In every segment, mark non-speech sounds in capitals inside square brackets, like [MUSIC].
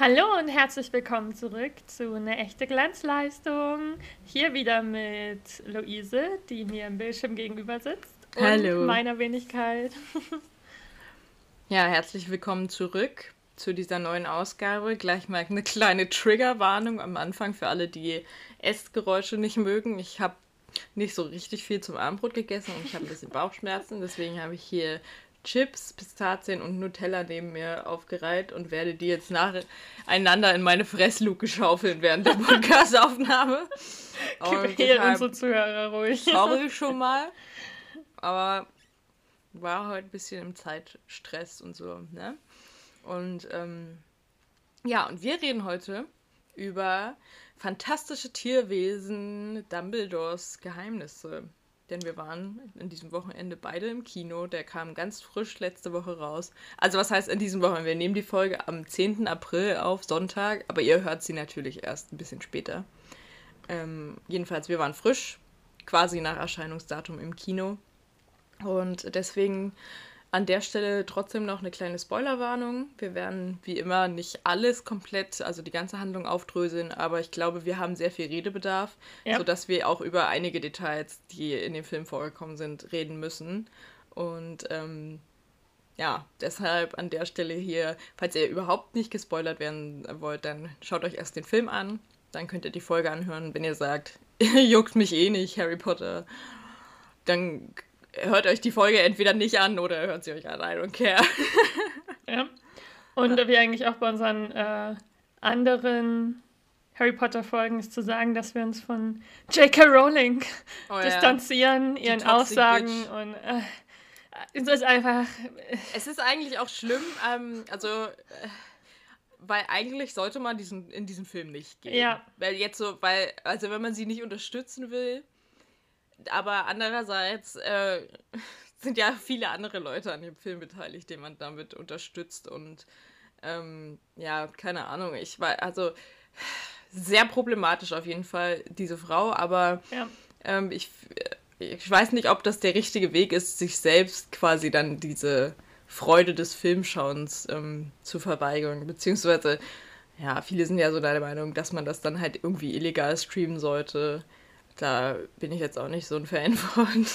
Hallo und herzlich willkommen zurück zu einer echte Glanzleistung. Hier wieder mit Luise, die mir im Bildschirm gegenüber sitzt. Und Hallo. meiner Wenigkeit. [LAUGHS] Ja, herzlich willkommen zurück zu dieser neuen Ausgabe. Gleich mal eine kleine Triggerwarnung am Anfang für alle, die Essgeräusche nicht mögen. Ich habe nicht so richtig viel zum Abendbrot gegessen und ich habe ein bisschen Bauchschmerzen. Deswegen habe ich hier Chips, Pistazien und Nutella neben mir aufgereiht und werde die jetzt nacheinander in meine Fressluke schaufeln während der [LAUGHS] Podcastaufnahme. Und Quäl deshalb unsere Zuhörer ruhig. Sorry [LAUGHS] schon mal. Aber war heute ein bisschen im Zeitstress und so, ne? Und ähm, ja, und wir reden heute über fantastische Tierwesen, Dumbledores Geheimnisse. Denn wir waren in diesem Wochenende beide im Kino. Der kam ganz frisch letzte Woche raus. Also was heißt in diesem Wochenende? Wir nehmen die Folge am 10. April auf, Sonntag. Aber ihr hört sie natürlich erst ein bisschen später. Ähm, jedenfalls, wir waren frisch, quasi nach Erscheinungsdatum im Kino. Und deswegen an der Stelle trotzdem noch eine kleine Spoilerwarnung. Wir werden wie immer nicht alles komplett, also die ganze Handlung aufdröseln, aber ich glaube, wir haben sehr viel Redebedarf, Ja. sodass wir auch über einige Details, die in dem Film vorgekommen sind, reden müssen. Und ähm, ja, deshalb an der Stelle hier, falls ihr überhaupt nicht gespoilert werden wollt, dann schaut euch erst den Film an. Dann könnt ihr die Folge anhören, wenn ihr sagt, [LAUGHS] juckt mich eh nicht, Harry Potter. Dann hört euch die Folge entweder nicht an oder hört sie euch an, I don't care. [LAUGHS] Ja. Und wie eigentlich auch bei unseren äh, anderen Harry Potter Folgen ist zu sagen, dass wir uns von J.K. Rowling Oh ja. distanzieren, ihren toxic Aussagen bitch. und äh, es ist einfach Es ist eigentlich auch schlimm, ähm, also, äh, weil eigentlich sollte man diesen, in diesem Film nicht gehen. Ja. Weil jetzt so, weil, also wenn man sie nicht unterstützen will, aber andererseits äh, [LAUGHS] sind ja viele andere Leute an dem Film beteiligt, die man damit unterstützt und ähm, ja, keine Ahnung, ich war, also [SIGHS] sehr problematisch auf jeden Fall, diese Frau, aber ja. ähm, ich, ich weiß nicht, ob das der richtige Weg ist, sich selbst quasi dann diese Freude des Filmschauens ähm, zu verweigern. Beziehungsweise, ja, viele sind ja so der Meinung, dass man das dann halt irgendwie illegal streamen sollte. Da bin ich jetzt auch nicht so ein Fan [LAUGHS] von.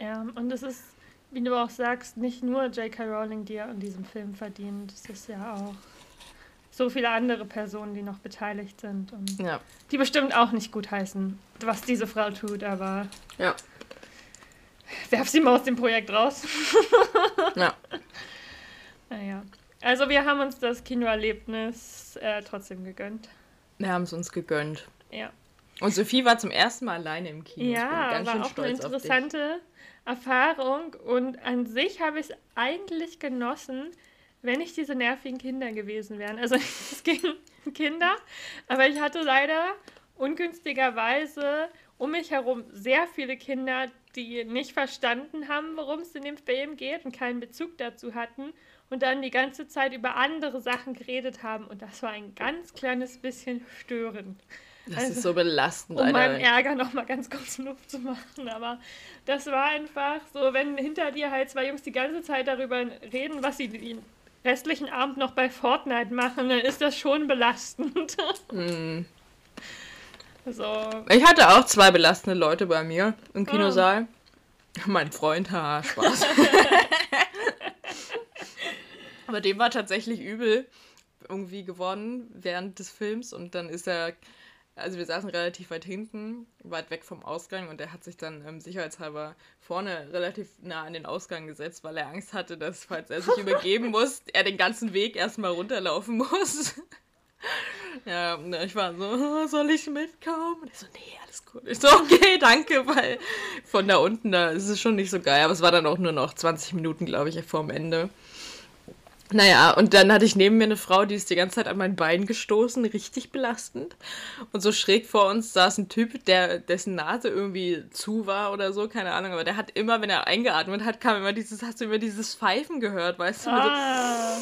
Ja, und es ist, wie du auch sagst, nicht nur J.K. Rowling, die an diesem Film verdient. Es ist ja auch so viele andere Personen, die noch beteiligt sind und ja. die bestimmt auch nicht gut heißen, was diese Frau tut, aber Ja. werf sie mal aus dem Projekt raus. [LAUGHS] Ja. Naja. Also wir haben uns das Kinoerlebnis äh, trotzdem gegönnt. Wir haben es uns gegönnt. Ja. Und Sophie war zum ersten Mal alleine im Kino. ich Ja, war auch eine interessante Erfahrung und an sich habe ich es eigentlich genossen, wenn nicht diese nervigen Kinder gewesen wären. Also [LAUGHS] es ging um Kinder, aber ich hatte leider ungünstigerweise um mich herum sehr viele Kinder, die nicht verstanden haben, worum es in dem Film geht und keinen Bezug dazu hatten und dann die ganze Zeit über andere Sachen geredet haben und das war ein ganz kleines bisschen störend Das Also, ist so belastend, um Alter. Ärger nochmal ganz kurz Luft zu machen. Aber das war einfach so, wenn hinter dir halt zwei Jungs die ganze Zeit darüber reden, was sie den restlichen Abend noch bei Fortnite machen, dann ist das schon belastend. [LAUGHS] Hm. so, Ich hatte auch zwei belastende Leute bei mir im Ah. Kinosaal. Mein Freund, haha, Spaß. [LAUGHS] Aber dem war tatsächlich übel irgendwie geworden während des Films und dann ist er, also wir saßen relativ weit hinten, weit weg vom Ausgang und er hat sich dann ähm, sicherheitshalber vorne relativ nah an den Ausgang gesetzt, weil er Angst hatte, dass falls er sich [LAUGHS] übergeben muss, er den ganzen Weg erstmal runterlaufen muss. [LAUGHS] Ja, und ich war so, "Oh, soll ich mitkommen? Und er so, nee, alles gut. Ich so, okay, danke, weil von da unten, da ist es schon nicht so geil. Aber es war dann auch nur noch 20 Minuten, glaube ich, vorm Ende. Naja, und dann hatte ich neben mir eine Frau, die ist die ganze Zeit an mein Bein gestoßen, richtig belastend. Und so schräg vor uns saß ein Typ, der, dessen Nase irgendwie zu war oder so, keine Ahnung, aber der hat immer, wenn er eingeatmet hat, kam immer dieses, hast du immer dieses Pfeifen gehört, weißt du? Also, ah,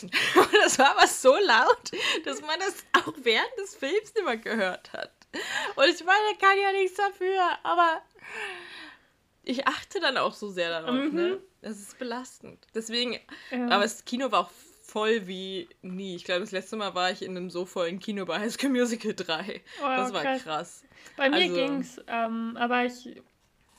[LAUGHS] und das war aber so laut, dass man das auch während des Films immer gehört hat. Und ich meine, er kann ja nichts dafür, aber ich achte dann auch so sehr darauf, Mhm. ne? Das ist belastend. Deswegen, ja. aber das Kino war auch voll wie nie. Ich glaube, das letzte Mal war ich in einem so vollen Kino bei High School Musical 3. Oh, das war krass. krass. Bei mir Also- ging's, ähm, aber ich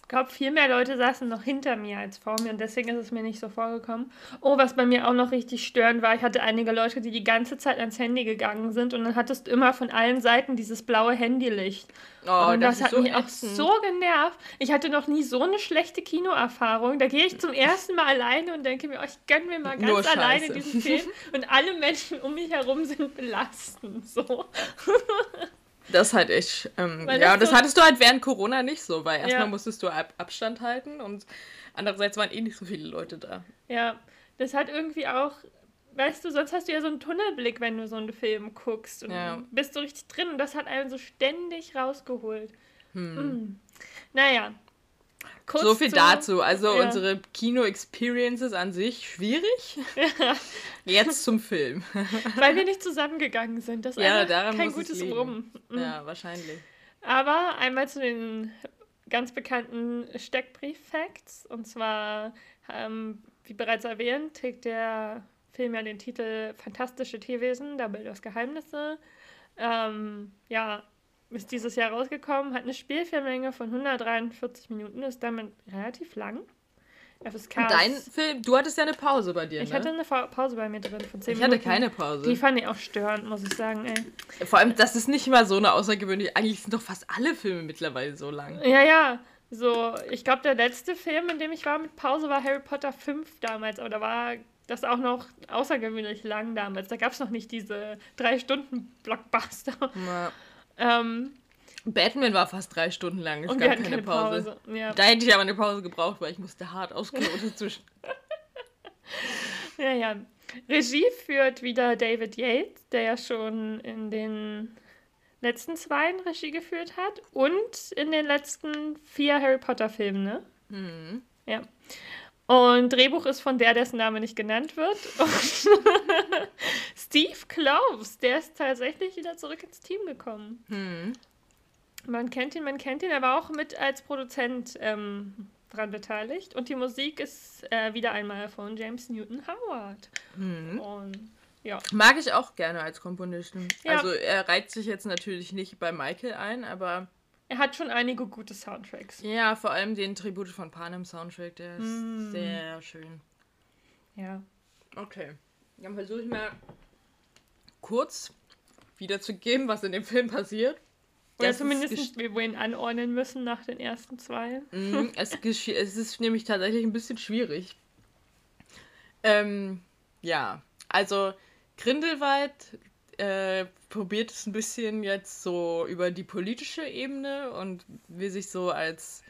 glaube, viel mehr Leute saßen noch hinter mir als vor mir und deswegen ist es mir nicht so vorgekommen. Oh, was bei mir auch noch richtig störend war, ich hatte einige Leute, die die ganze Zeit ans Handy gegangen sind und dann hattest du immer von allen Seiten dieses blaue Handylicht. Oh, und das, ist hat so mich auch so genervt. Ich hatte noch nie so eine schlechte Kinoerfahrung. Da gehe ich zum ersten Mal alleine und denke mir, oh, ich gönne mir mal ganz Nur alleine Scheiße. diesen Film und alle Menschen um mich herum sind belastend. So. [LAUGHS] Das halt echt. Ähm, ja, das das so- hattest du halt während Corona nicht so, weil erstmal Ja. musstest du Ab Abstand halten und andererseits waren eh nicht so viele Leute da. Ja, das hat irgendwie auch, weißt du, sonst hast du ja so einen Tunnelblick, wenn du so einen Film guckst und Ja. bist so richtig drin und das hat einen so ständig rausgeholt. Hm. Mm. Naja. Kurz so viel zu- dazu. Also ja. unsere Kino-Experiences an sich schwierig. [LAUGHS] Jetzt zum Film. [LAUGHS] Weil wir nicht zusammengegangen sind. Das ist Ja, daran kein gutes. Rum. Mm. Ja, wahrscheinlich. Aber einmal zu den ganz bekannten Steckbrief-Facts. Und zwar, ähm, wie bereits erwähnt, trägt der Film ja den Titel Fantastische Tierwesen, Dumbledores Geheimnisse. Ähm, ja, ist dieses Jahr rausgekommen, hat eine Spielfilmlänge von 143 Minuten, ist damit relativ lang. FSK dein Film, du hattest ja eine Pause bei dir, ich ne? hatte eine Pause bei mir drin von 10 ich Minuten. hatte keine Pause. Die fand ich auch störend, muss ich sagen, ey. Vor allem, das ist nicht mal so eine außergewöhnliche. Eigentlich sind doch fast alle Filme mittlerweile so lang. Ja, ja. So, ich glaube, der letzte Film, in dem ich war mit Pause, war Harry Potter 5 damals. Aber da war das auch noch außergewöhnlich lang damals. Da gab es noch nicht diese drei Stunden Blockbuster. Ja. Ähm, Batman war fast drei Stunden lang. Es und wir gab hatten keine, Pause. Ja. Da hätte ich aber eine Pause gebraucht, weil ich musste hart auskloten [LAUGHS] zwischen. ja, ja. Regie führt wieder David Yates, der ja schon in den letzten zwei Regie geführt hat und in den letzten vier Harry Potter Filmen, ne? Mhm. Ja. Und Drehbuch ist von der, dessen Name nicht genannt wird. [LAUGHS] Steve Kloves, der ist tatsächlich wieder zurück ins Team gekommen. Mhm. Man kennt ihn, man kennt ihn, er war auch mit als Produzent ähm, dran beteiligt. Und die Musik ist äh, wieder einmal von James Newton Howard. Mhm. Und ja. Mag ich auch gerne als Komponisten. Ja. Also er reiht sich jetzt natürlich nicht bei Michael ein, aber Er hat schon einige gute Soundtracks. ja, vor allem den Tribute von Panem Soundtrack, der ist Mm. sehr schön. Ja. Okay. Dann versuche ich mal kurz wiederzugeben, was in dem Film passiert. Oder Das zumindest, wir ihn anordnen müssen nach den ersten zwei. Mhm, [LAUGHS] es, es ist nämlich tatsächlich ein bisschen schwierig. Ähm, ja, also Grindelwald äh, probiert es ein bisschen jetzt so über die politische Ebene und will sich so als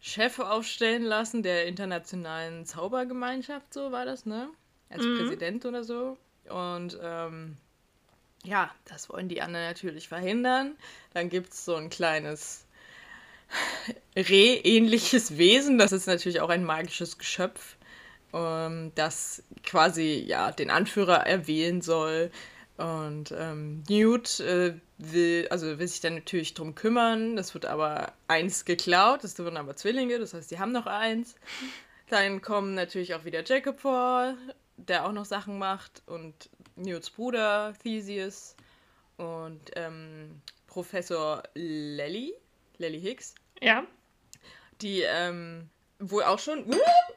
Chef aufstellen lassen der internationalen Zaubergemeinschaft, so war das, ne? Als Mhm. Präsident oder so. Und ähm, ja, das wollen die anderen natürlich verhindern. Dann gibt es so ein kleines [SIGHS] Reh-ähnliches Wesen. Das ist natürlich auch ein magisches Geschöpf, ähm, das quasi ja den Anführer erwählen soll. Und ähm, Newt äh, will, also will sich dann natürlich drum kümmern. Das wird aber eins geklaut. Das wurden aber Zwillinge, das heißt, die haben noch eins. Dann kommen natürlich auch wieder Jacob vor, der auch noch Sachen macht. Und Newts Bruder Theseus. Und ähm, Professor Lely, Lely Hicks, Ja. die ähm, wohl auch schon.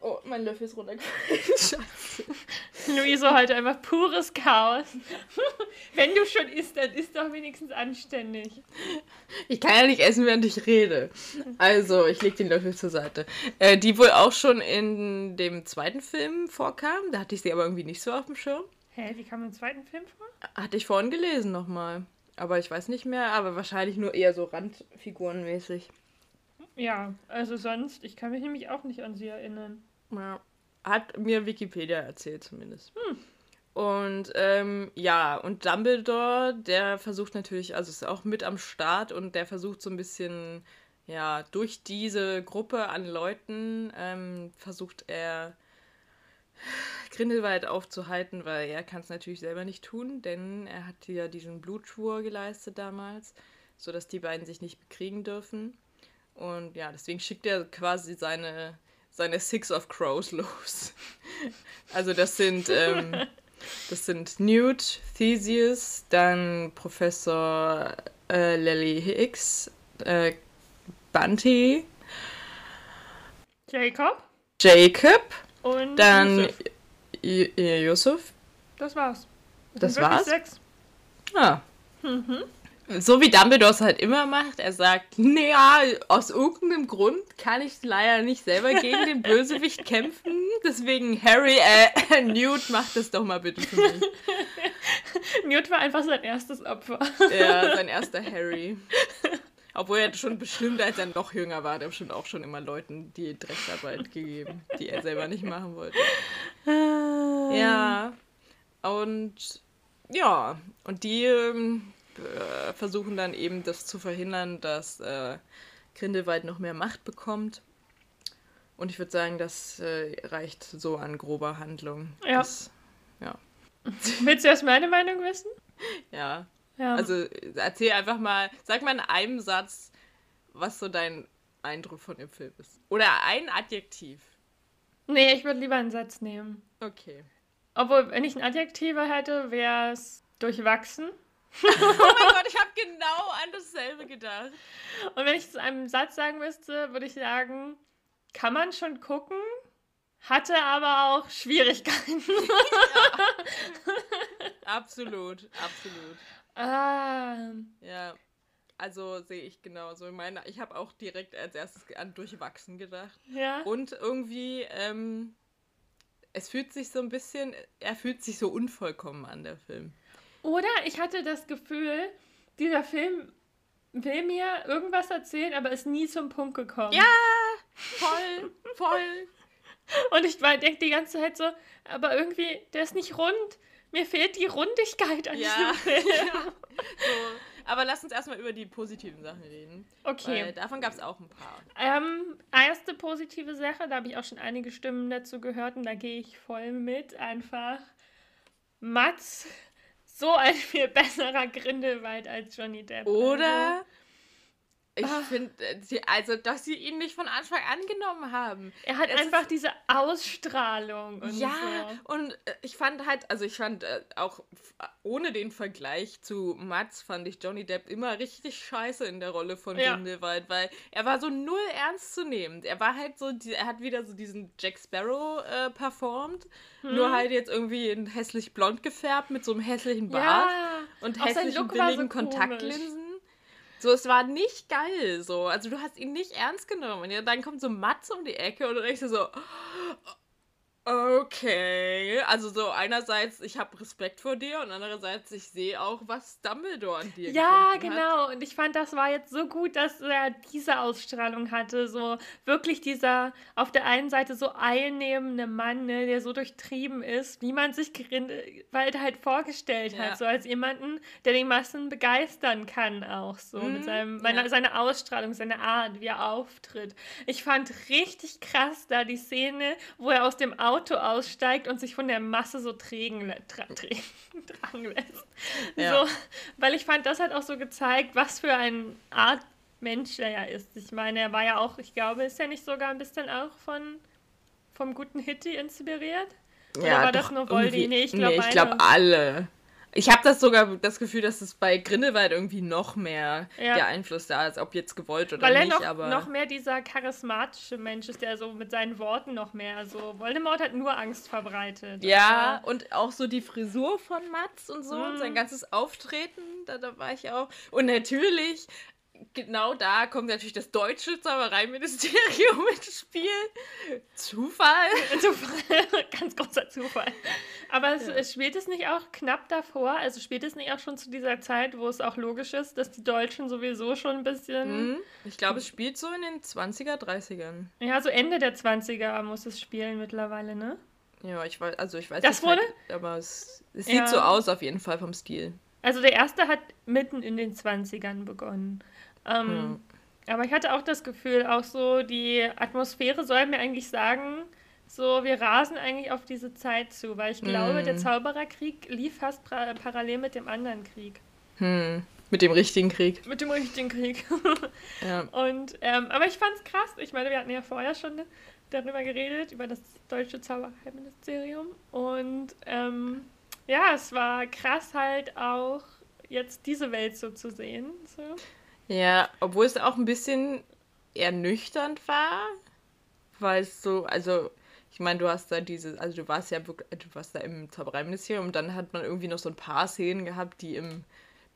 Oh, mein Löffel ist runtergefallen. [LAUGHS] Scheiße. Luise heute einfach pures Chaos. [LAUGHS] Wenn du schon isst, dann isst doch wenigstens anständig. Ich kann ja nicht essen, während ich rede. Also, ich leg den Löffel zur Seite. Äh, die wohl auch schon in dem zweiten Film vorkam. Da hatte ich sie aber irgendwie nicht so auf dem Schirm. Hä, wie kam im zweiten Film vor? Hatte ich vorhin gelesen nochmal. Aber ich weiß nicht mehr, aber wahrscheinlich nur eher so Randfigurenmäßig. Ja, also sonst, ich kann mich nämlich auch nicht an sie erinnern. Ja. Hat mir Wikipedia erzählt zumindest. Und ähm, ja, und Dumbledore, der versucht natürlich, also ist auch mit am Start und der versucht so ein bisschen, ja, durch diese Gruppe an Leuten ähm, versucht er Grindelwald aufzuhalten, weil er kann es natürlich selber nicht tun, denn er hat ja diesen Blutschwur geleistet damals, sodass die beiden sich nicht bekriegen dürfen. Und ja, deswegen schickt er quasi seine, seine Six of Crows [LAUGHS] los. Also das sind, ähm, [LAUGHS] Das sind Newt, Theseus, dann Professor äh, Lily Hicks, äh, Bunty, Jacob Jacob, und dann Yusuf. J- Yusuf. Das war's. Das wirklich war's? Sechs. Ah. Mhm. So wie Dumbledore es halt immer macht, er sagt, naja, aus irgendeinem Grund kann ich leider nicht selber gegen den Bösewicht kämpfen, deswegen Harry, äh, [LAUGHS] Newt, macht das doch mal bitte für mich. [LAUGHS] Newt war einfach sein erstes Opfer. Ja, [LAUGHS] sein erster Harry. Obwohl er schon bestimmt, als er noch jünger war, hat er bestimmt auch schon immer Leuten die Drecksarbeit gegeben, die er selber nicht machen wollte. Ja. Und ja, und die ähm, äh, versuchen dann eben das zu verhindern, dass äh, Grindelwald noch mehr Macht bekommt. Und ich würde sagen, das äh, reicht so an grober Handlung. Ja. Das, ja. [LAUGHS] Willst du erst meine Meinung wissen? Ja. Ja. Also erzähl einfach mal, sag mal in einem Satz, was so dein Eindruck von dem Film ist. Oder ein Adjektiv. nee, ich würde lieber einen Satz nehmen. Okay. Obwohl, wenn ich ein Adjektiv hätte, wäre es durchwachsen. Oh mein Gott, ich habe genau an dasselbe gedacht. Und wenn ich es in einem Satz sagen müsste, würde ich sagen, kann man schon gucken, hatte aber auch Schwierigkeiten. [LAUGHS] Absolut, absolut. ah, Ja. Also sehe ich genauso. Ich meine, ich habe auch direkt als erstes an durchwachsen gedacht. ja. Und irgendwie, ähm, es fühlt sich so ein bisschen, er fühlt sich so unvollkommen an, der Film. Oder ich hatte das Gefühl, dieser Film will mir irgendwas erzählen, aber ist nie zum Punkt gekommen. Ja, voll, voll. Und ich denke die ganze Zeit so, aber irgendwie, der ist nicht rund. Mir fehlt die Rundigkeit an Ja. diesem Film. [LAUGHS] ja. So. Aber lass uns erstmal über die positiven Sachen reden. Okay. Davon gab es auch ein paar. Ähm, erste positive Sache, da habe ich auch schon einige Stimmen dazu gehört und da gehe ich voll mit. Einfach Mats, so ein viel besserer Grindelwald als Johnny Depp. Oder? Ich Ah. finde, also, dass sie ihn nicht von Anfang an genommen haben. Er hat Es einfach ist- diese Ausstrahlung und ja, so. und äh, ich fand halt, also ich fand äh, auch ohne den Vergleich zu Mats, fand ich Johnny Depp immer richtig scheiße in der Rolle von Ja. Grindelwald, weil er war so null ernst zu nehmen. Er war halt so, er hat wieder so diesen Jack Sparrow äh, performt, Hm. nur halt jetzt irgendwie in hässlich blond gefärbt mit so einem hässlichen Bart Ja, und hässlichen so billigen komisch. Kontaktlinsen. So, es war nicht geil, so. Also, du hast ihn nicht ernst genommen. Und ja, dann kommt so Mats um die Ecke und du denkst so, okay. Also, so einerseits, ich habe Respekt vor dir und andererseits, ich sehe auch, was Dumbledore an dir Ja, gefunden Hat. genau. Und ich fand, das war jetzt so gut, dass er diese Ausstrahlung hatte. So wirklich dieser auf der einen Seite so einnehmende Mann, ne, der so durchtrieben ist, wie man sich Grindelwald halt vorgestellt Ja. hat. So als jemanden, der die Massen begeistern kann, auch so. Mhm, mit seinem, ja. seiner, seiner Ausstrahlung, seiner Art, wie er auftritt. Ich fand richtig krass da die Szene, wo er aus dem Auto aussteigt und sich von der Masse so trägen, tra trägen, [LAUGHS] tragen lässt. Ja. So, weil ich fand, das hat auch so gezeigt, was für eine Art Mensch er ja ist. Ich meine, er war ja auch, ich glaube, ist er nicht sogar ein bisschen auch von vom guten Hitty inspiriert? Oder war das nur Voldy? Nee, ich glaub, nee, ich glaube eine. alle. Ich habe das sogar das Gefühl, dass es bei Grindelwald irgendwie noch mehr Ja. der Einfluss da ist, ob jetzt gewollt oder Weil er nicht, noch, aber noch mehr dieser charismatische Mensch ist, der so mit seinen Worten noch mehr, also Voldemort hat nur Angst verbreitet. Ja, aber- und auch so die Frisur von Mats und so und Mhm. sein ganzes Auftreten, da, da war ich auch. Und natürlich, genau da kommt natürlich das deutsche Zaubereiministerium [LAUGHS] ins Spiel. Zufall. [LAUGHS] Zufall, ganz großer Zufall. Aber es, Ja. spielt es nicht auch knapp davor? Also spielt es nicht auch schon zu dieser Zeit, wo es auch logisch ist, dass die Deutschen sowieso schon ein bisschen. Mhm. Ich glaube, es spielt so in den 20er, 30ern. Ja, so Ende der 20er muss es spielen mittlerweile, ne? Ja, ich weiß, also ich weiß Das halt, wurde? aber es, es Ja. sieht so aus auf jeden Fall vom Stil. Also der erste hat mitten in den 20ern begonnen. Ähm, Aber ich hatte auch das Gefühl, auch so die Atmosphäre soll mir eigentlich sagen, so wir rasen eigentlich auf diese Zeit zu, weil ich glaube, Mhm. der Zaubererkrieg lief fast parallel mit dem anderen Krieg. Hm. Mit dem richtigen Krieg. Mit dem richtigen Krieg. [LAUGHS] Ja. Und, ähm, aber ich fand's krass. Ich meine, wir hatten ja vorher schon darüber geredet, über das deutsche Zaubererministerium. Und ähm, ja, es war krass halt auch jetzt diese Welt so zu sehen. So. Ja, obwohl es auch ein bisschen ernüchternd war, weil es so, also ich meine, du hast da diese, also du warst ja wirklich, du warst da im Zaubereiministerium und dann hat man irgendwie noch so ein paar Szenen gehabt, die im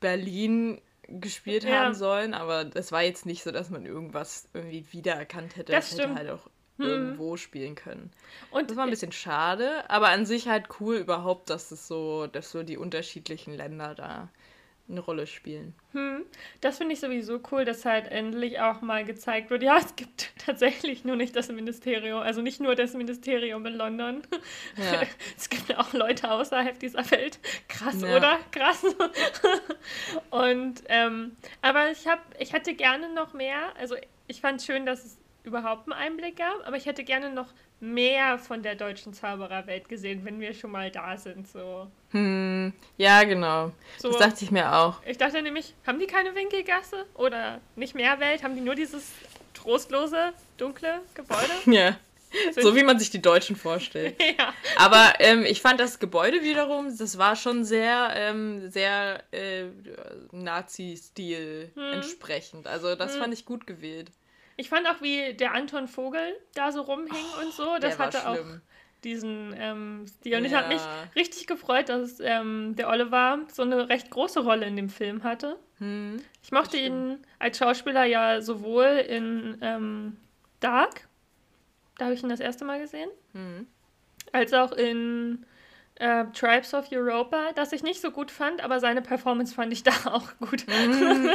Berlin gespielt ja. haben sollen, aber das war jetzt nicht so, dass man irgendwas irgendwie wiedererkannt hätte. Das, das hätte halt auch hm. irgendwo spielen können. Und das war ein bisschen schade, aber an sich halt cool überhaupt, dass es so, dass so die unterschiedlichen Länder da eine Rolle spielen. Hm. Das finde ich sowieso cool, dass halt endlich auch mal gezeigt wird, ja, es gibt [LAUGHS] tatsächlich nur nicht das Ministerium, also nicht nur das Ministerium in London. Ja. [LAUGHS] Es gibt auch Leute außerhalb dieser Welt. Krass, ja. oder? Krass. [LAUGHS] Und ähm, aber ich habe, ich hätte gerne noch mehr, also ich fand es schön, dass es überhaupt einen Einblick gab, aber ich hätte gerne noch mehr von der deutschen Zaubererwelt gesehen, wenn wir schon mal da sind. So. Hm, ja, genau. So, das dachte ich mir auch. Ich dachte nämlich, haben die keine Winkelgasse oder nicht mehr Welt? Haben die nur dieses trostlose, dunkle Gebäude? [LAUGHS] ja. So wie man sich die Deutschen vorstellt. [LAUGHS] ja. Aber ähm, ich fand das Gebäude wiederum, das war schon sehr, ähm, sehr äh, Nazi-Stil hm. entsprechend. Also das hm. fand ich gut gewählt. Ich fand auch, wie der Anton Vogel da so rumhing oh, und so. Das hatte schlimm. auch diesen ähm, Stil. Und ja. ich habe mich richtig gefreut, dass ähm, der Oliver so eine recht große Rolle in dem Film hatte. Hm, ich mochte ihn als Schauspieler ja sowohl in ähm, Dark, da habe ich ihn das erste Mal gesehen, hm. als auch in äh, Tribes of Europa, das ich nicht so gut fand, aber seine Performance fand ich [LAUGHS] da auch gut. Mhm.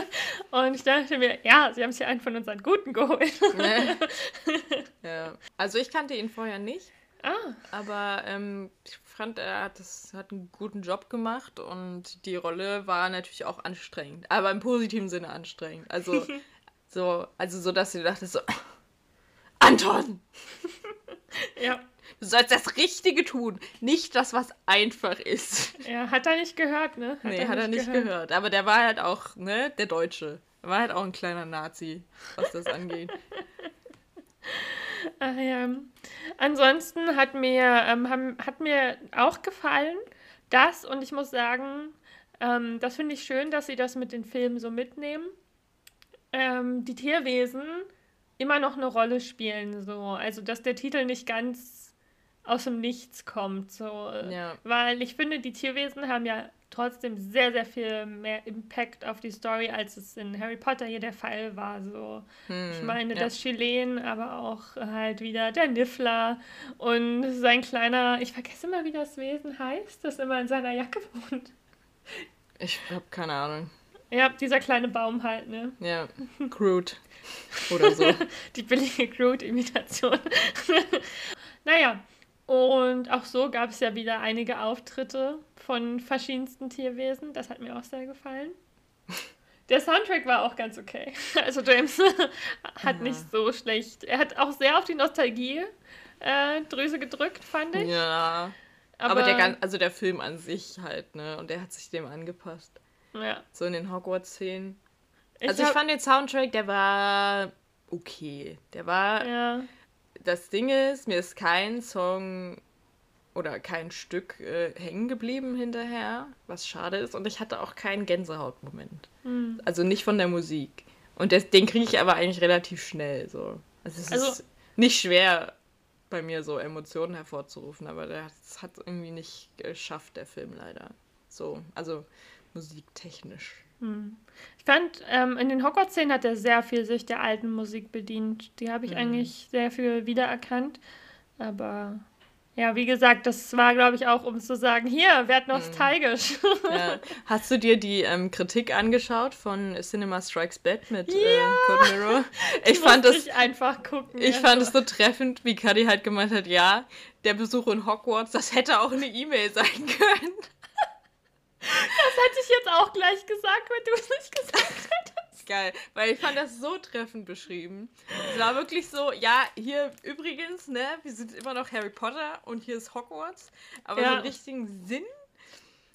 Und ich dachte mir, ja, sie haben sich einen von unseren Guten geholt. [LAUGHS] ja. Also ich kannte ihn vorher nicht. Ah. Aber ähm, ich fand, er hat, das, hat einen guten Job gemacht und die Rolle war natürlich auch anstrengend. Aber im positiven Sinne anstrengend. Also [LAUGHS] so, also so, dass du dachtest so, Anton! ja. Du sollst das Richtige tun, nicht das, was einfach ist. Ja, hat er nicht gehört, ne? Hat nee, er hat nicht er nicht gehört. gehört. Aber der war halt auch, ne, der Deutsche. Er war halt auch ein kleiner Nazi, was das angeht. [LAUGHS] Ach ja. Ansonsten hat mir, ähm, haben, hat mir auch gefallen, das, und ich muss sagen, ähm, das finde ich schön, dass sie das mit den Filmen so mitnehmen. Ähm, die Tierwesen immer noch eine Rolle spielen, so. Also, dass der Titel nicht ganz aus dem Nichts kommt. So. Ja. Weil ich finde, die Tierwesen haben ja trotzdem sehr, sehr viel mehr Impact auf die Story, als es in Harry Potter hier der Fall war. So. Hm, ich meine, ja. das Chilen, aber auch halt wieder der Niffler und sein kleiner, ich vergesse immer, wie das Wesen heißt, das immer in seiner Jacke [LAUGHS] wohnt. Ich habe keine Ahnung. Ja, dieser kleine Baum halt, ne? Ja, Groot. Oder so. [LAUGHS] die billige Groot-Imitation. [LAUGHS] naja, und auch so gab es ja wieder einige Auftritte von verschiedensten Tierwesen. Das hat mir auch sehr gefallen. [LAUGHS] Der Soundtrack war auch ganz okay. [LAUGHS] Also James [LAUGHS] hat ja. nicht so schlecht. Er hat auch sehr auf die Nostalgie-Drüse äh, gedrückt, fand ich. Ja. Aber, Aber der, also der Film an sich halt, ne? Und der hat sich dem angepasst. Ja. So in den Hogwarts-Szenen. Also ich, ich fand den Soundtrack, der war okay. Der war. Ja das Ding ist, mir ist kein Song oder kein Stück äh, hängen geblieben hinterher, was schade ist. Und ich hatte auch keinen Gänsehautmoment. Mhm. Also nicht von der Musik. Und das, den kriege ich aber eigentlich relativ schnell. So. Also es also, ist nicht schwer bei mir so Emotionen hervorzurufen, aber das hat irgendwie nicht geschafft, der Film leider. So, also musiktechnisch. Hm. Ich fand, ähm, in den Hogwarts-Szenen hat er sehr viel sich der alten Musik bedient. Die habe ich mhm. eigentlich sehr viel wiedererkannt. Aber ja, wie gesagt, das war, glaube ich, auch, um zu sagen, hier, werd mhm. nostalgisch. Ja. Hast du dir die ähm, Kritik angeschaut von Cinema Strikes Bad mit äh, ja. äh, Code Mirror? [LAUGHS] Ich fand es einfach gucken. Ich fand es so treffend, wie Cuddy halt gemeint hat, ja, der Besuch in Hogwarts, das hätte auch eine E-Mail sein [LAUGHS] können. Das hätte ich jetzt auch gleich gesagt, wenn du es nicht gesagt hättest. Geil, weil ich fand das so treffend beschrieben. Es war wirklich so, ja, hier übrigens, ne, wir sind immer noch Harry Potter und hier ist Hogwarts, aber ja. so einen richtigen Sinn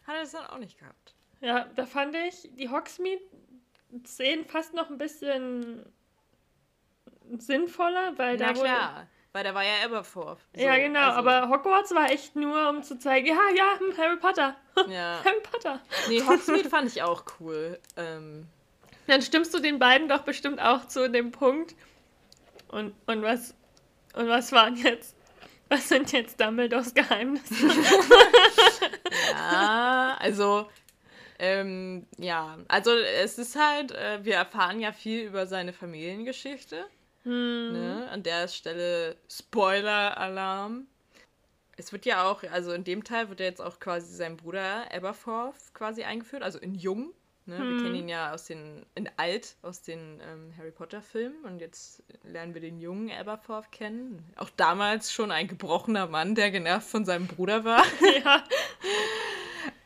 hat er das dann auch nicht gehabt. Ja, da fand ich die Hogsmeade-Szenen fast noch ein bisschen sinnvoller, weil Na da klar. Weil da war ja Aberforth. So, ja, genau, also. aber Hogwarts war echt nur, um zu zeigen, ja, ja, Harry Potter. [LAUGHS] Ja. Harry Potter. Nee, Hogsmeade [LAUGHS] fand ich auch cool. Ähm. Dann stimmst du den beiden doch bestimmt auch zu dem Punkt. Und, und was und was waren jetzt? Was sind jetzt Dumbledores Geheimnisse? ja, also ähm, ja, also es ist halt, äh, wir erfahren ja viel über seine Familiengeschichte. Hm. Ne? An der Stelle Spoiler-Alarm. Es wird ja auch, also in dem Teil wird ja jetzt auch quasi sein Bruder Aberforth quasi eingeführt, also in Jung. Ne? Hm. Wir kennen ihn ja aus den, in alt, aus den ähm, Harry Potter-Filmen und jetzt lernen wir den jungen Aberforth kennen. Auch damals schon ein gebrochener Mann, der genervt von seinem Bruder war. [LAUGHS] [LAUGHS] Ja.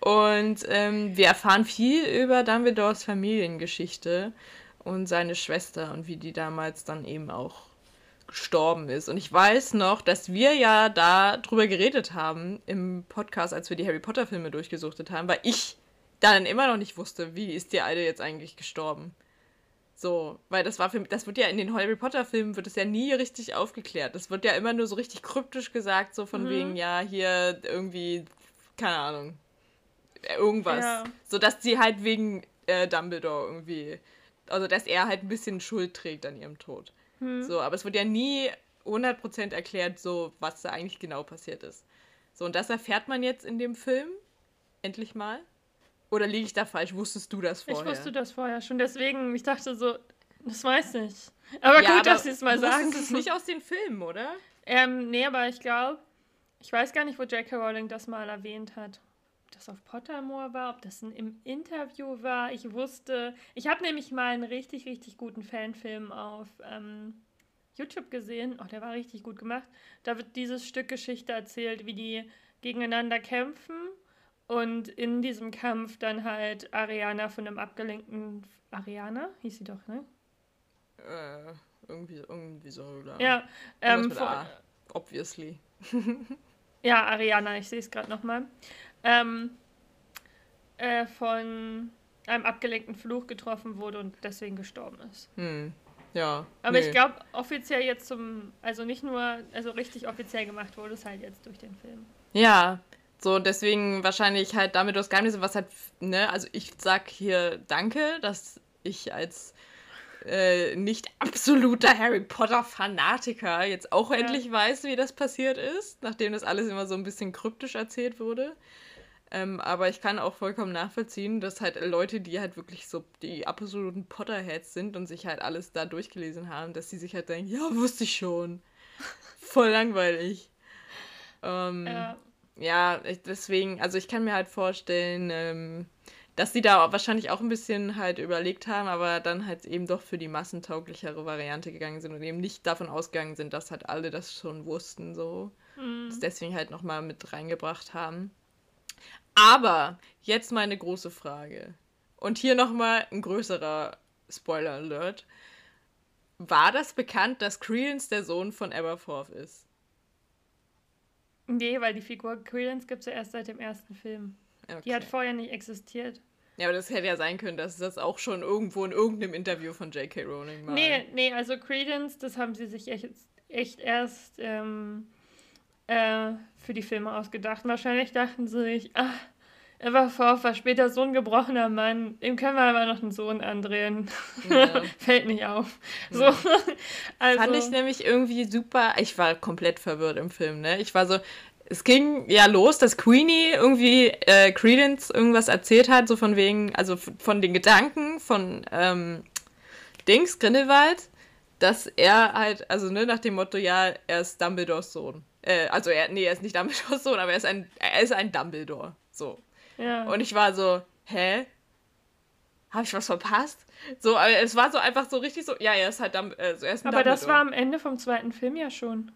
Und ähm, wir erfahren viel über Dumbledores Familiengeschichte und seine Schwester und wie die damals dann eben auch gestorben ist. Und ich weiß noch, dass wir ja da drüber geredet haben im Podcast, als wir die Harry Potter Filme durchgesuchtet haben, weil ich dann immer noch nicht wusste, wie ist die Alte jetzt eigentlich gestorben. So, weil das war für das wird ja in den Harry Potter Filmen wird es ja nie richtig aufgeklärt. Das wird ja immer nur so richtig kryptisch gesagt, so von mhm. wegen, ja, hier irgendwie, keine Ahnung, irgendwas. Ja. So dass sie halt wegen äh, Dumbledore irgendwie, also dass er halt ein bisschen Schuld trägt an ihrem Tod. Mhm. So, aber es wird ja nie 100% erklärt, so was da eigentlich genau passiert ist. So, und das erfährt man jetzt in dem Film, endlich mal. Oder liege ich da falsch? Wusstest du das vorher? Ich wusste das vorher schon, deswegen, ich dachte so, das weiß ich. Aber ja, gut, aber dass sie es mal sagen. Das ist nicht [LAUGHS] aus den Filmen, oder? Ähm, nee, aber ich glaube, ich weiß gar nicht, wo J.K. Rowling das mal erwähnt hat. Ob das auf Pottermore war, ob das im Interview war. Ich wusste, ich habe nämlich mal einen richtig, richtig guten Fanfilm auf ähm, YouTube gesehen. Oh, der war richtig gut gemacht. Da wird dieses Stück Geschichte erzählt, wie die gegeneinander kämpfen und in diesem Kampf dann halt Ariana von einem abgelenkten. Ariana hieß sie doch, ne? Äh, irgendwie, irgendwie so, oder? Ja, ähm, von, A, obviously. [LAUGHS] ja, Ariana, ich sehe es gerade nochmal. Ähm, äh, von einem abgelenkten Fluch getroffen wurde und deswegen gestorben ist. Hm. Ja. Aber nee. ich glaube, offiziell jetzt zum, also nicht nur, also richtig offiziell gemacht wurde es halt jetzt durch den Film. Ja, so, deswegen wahrscheinlich halt damit das Geheimnis, was halt, ne, also ich sag hier Danke, dass ich als äh, nicht absoluter Harry Potter-Fanatiker jetzt auch ja. endlich weiß, wie das passiert ist, nachdem das alles immer so ein bisschen kryptisch erzählt wurde. Ähm, aber ich kann auch vollkommen nachvollziehen, dass halt Leute, die halt wirklich so die absoluten Potterheads sind und sich halt alles da durchgelesen haben, dass sie sich halt denken, ja, wusste ich schon. Voll langweilig. Ähm, ja ja, deswegen, also ich kann mir halt vorstellen, ähm, dass die da wahrscheinlich auch ein bisschen halt überlegt haben, aber dann halt eben doch für die massentauglichere Variante gegangen sind und eben nicht davon ausgegangen sind, dass halt alle das schon wussten, so. Mhm. Das deswegen halt nochmal mit reingebracht haben. Aber jetzt meine große Frage. Und hier nochmal ein größerer Spoiler-Alert. War das bekannt, dass Credence der Sohn von Aberforth ist? Nee, weil die Figur Credence gibt es ja erst seit dem ersten Film. Okay. Die hat vorher nicht existiert. Ja, aber das hätte ja sein können, dass das auch schon irgendwo in irgendeinem Interview von J.K. Rowling war. Nee, nee, also Credence, das haben sie sich echt, echt erst ähm, äh, für die Filme ausgedacht. Wahrscheinlich dachten sie sich, ach, er war war später so ein gebrochener Mann, dem können wir aber noch einen Sohn andrehen. Ja. [LAUGHS] Fällt nicht auf. So, [LAUGHS] also. Fand ich nämlich irgendwie super. Ich war komplett verwirrt im Film, ne? Ich war so, es ging ja los, dass Queenie irgendwie äh, Credence irgendwas erzählt hat, so von wegen, also von den Gedanken von ähm, Dings, Grindelwald, dass er halt, also ne, nach dem Motto, ja, er ist Dumbledores Sohn. Äh, also er, nee, er ist nicht Dumbledores [LAUGHS] Sohn, aber er ist ein, er ist ein Dumbledore. So. Ja. Und ich war so, hä? Habe ich was verpasst? So, aber es war so einfach so richtig so, ja, er ist halt dann, also er ist ein Aber Dumbledore. das war am Ende vom zweiten Film ja schon.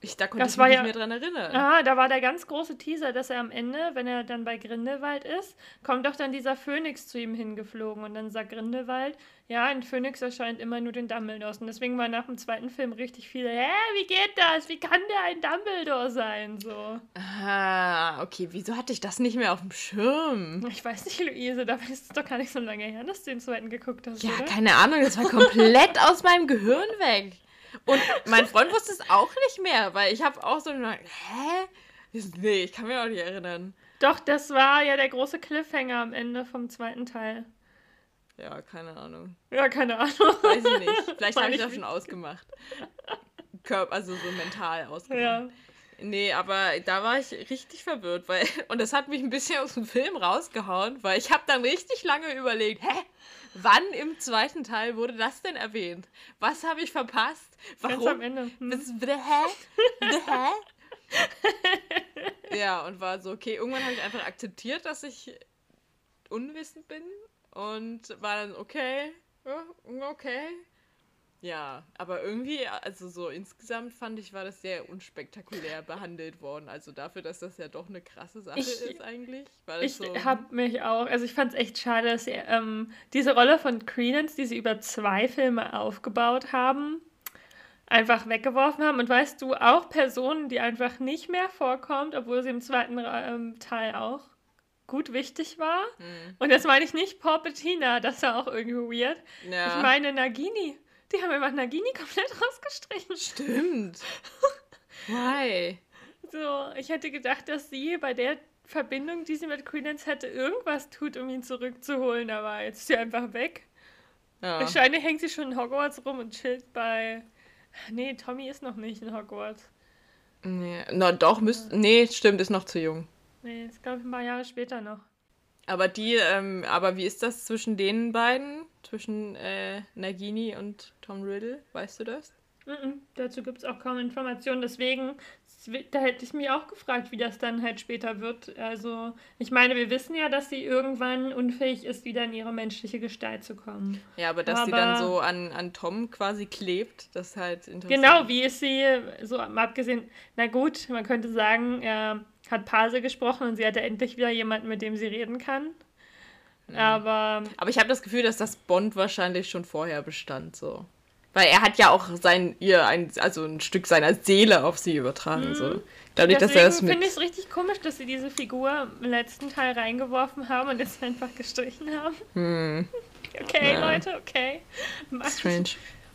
Ich, da konnte das ich mich ja, nicht mehr dran erinnern. Ah, da war der ganz große Teaser, dass er am Ende, wenn er dann bei Grindelwald ist, kommt doch dann dieser Phönix zu ihm hingeflogen. Und dann sagt Grindelwald, ja, ein Phönix erscheint immer nur den Dumbledores. Und deswegen war nach dem zweiten Film richtig viele, hä, wie geht das? Wie kann der ein Dumbledore sein? So. Ah, okay, wieso hatte ich das nicht mehr auf dem Schirm? Ich weiß nicht, Luise, da ist es doch gar nicht so lange her, dass du den zweiten geguckt hast. Ja, oder? keine Ahnung, das war komplett [LAUGHS] aus meinem Gehirn weg. Und mein Freund wusste es auch nicht mehr, weil ich habe auch so gedacht, hä? Nee, ich kann mich auch nicht erinnern. Doch, das war ja der große Cliffhanger am Ende vom zweiten Teil. Ja, keine Ahnung. Ja, keine Ahnung. Weiß ich nicht. [LAUGHS] Vielleicht habe ich das schon ausgemacht. Körper, also so mental ausgemacht. Ja. Nee, aber da war ich richtig verwirrt, weil und das hat mich ein bisschen aus dem Film rausgehauen, weil ich habe dann richtig lange überlegt, hä, wann im zweiten Teil wurde das denn erwähnt? Was habe ich verpasst? Warum? Ganz am Ende. Hm. Hä? [LAUGHS] ja, und war so, okay, irgendwann habe ich einfach akzeptiert, dass ich unwissend bin und war dann okay, okay. Ja, aber irgendwie, also so insgesamt fand ich, war das sehr unspektakulär behandelt worden. Also dafür, dass das ja doch eine krasse Sache ich, ist eigentlich. ich so habe mich auch, also ich fand es echt schade, dass sie ähm, diese Rolle von Credence, die sie über zwei Filme aufgebaut haben, einfach weggeworfen haben. Und weißt du, auch Personen, die einfach nicht mehr vorkommt, obwohl sie im zweiten ähm, Teil auch gut wichtig war. Mhm. Und das meine ich nicht Paul Bettina, das war auch irgendwie weird. Ja. Ich meine Nagini. Die haben einfach Nagini komplett [LAUGHS] rausgestrichen. Stimmt. [LAUGHS] Why? So, ich hätte gedacht, dass sie bei der Verbindung, die sie mit Credence hätte, irgendwas tut, um ihn zurückzuholen, aber jetzt ist sie einfach weg. Ja. Wahrscheinlich hängt sie schon in Hogwarts rum und chillt bei. Nee, Tommy ist noch nicht in Hogwarts. Nee, na doch, müsst. Nee, stimmt, ist noch zu jung. Nee, ist glaube ich ein paar Jahre später noch. Aber die, ähm, aber wie ist das zwischen den beiden? Zwischen äh, Nagini und Tom Riddle? Weißt du das? Mm -mm, dazu gibt es auch kaum Informationen. Deswegen, da hätte ich mich auch gefragt, wie das dann halt später wird. Also, ich meine, wir wissen ja, dass sie irgendwann unfähig ist, wieder in ihre menschliche Gestalt zu kommen. Ja, aber dass aber, sie dann so an, an Tom quasi klebt, das ist halt interessant. Genau, wie ist sie, so abgesehen, na gut, man könnte sagen, er hat Pase gesprochen und sie hatte endlich wieder jemanden, mit dem sie reden kann. Mhm. Aber. Aber ich habe das Gefühl, dass das Bond wahrscheinlich schon vorher bestand, so. Weil er hat ja auch sein, ihr ein, also ein Stück seiner Seele auf sie übertragen. Mhm. So. Dadurch, Deswegen dass er finde ich es richtig komisch, dass sie diese Figur im letzten Teil reingeworfen haben und es einfach gestrichen haben. Mhm. [LAUGHS] Okay, ja. Leute, okay. Mach, Strange.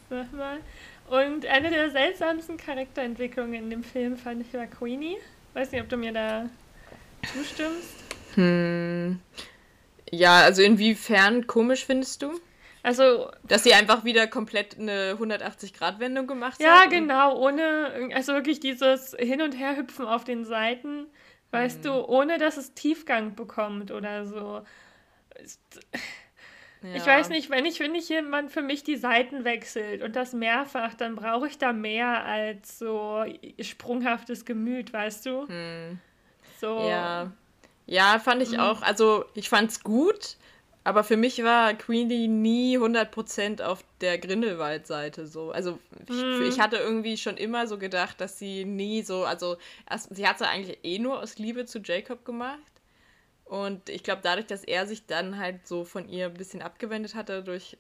Mach mal. Und eine der seltsamsten Charakterentwicklungen in dem Film fand ich war Queenie. Weiß nicht, ob du mir da zustimmst. Hm. Ja, also inwiefern komisch findest du? Also. Dass sie einfach wieder komplett eine 180-Grad-Wendung gemacht ja, hat? Ja, genau, ohne, also wirklich dieses Hin- und Herhüpfen auf den Seiten, weißt hm. du, ohne dass es Tiefgang bekommt oder so. Ja. Ich weiß nicht, wenn ich, wenn ich jemand für mich die Seiten wechselt und das mehrfach, dann brauche ich da mehr als so sprunghaftes Gemüt, weißt du? Hm. So. Ja. Ja, fand ich hm. auch. Also, ich fand's gut, aber für mich war Queenie nie 100% auf der Grindelwald-Seite so. Also ich, hm. ich, hatte irgendwie schon immer so gedacht, dass sie nie so, also erst, sie hat es eigentlich eh nur aus Liebe zu Jacob gemacht. Und ich glaube, dadurch, dass er sich dann halt so von ihr ein bisschen abgewendet hatte, dadurch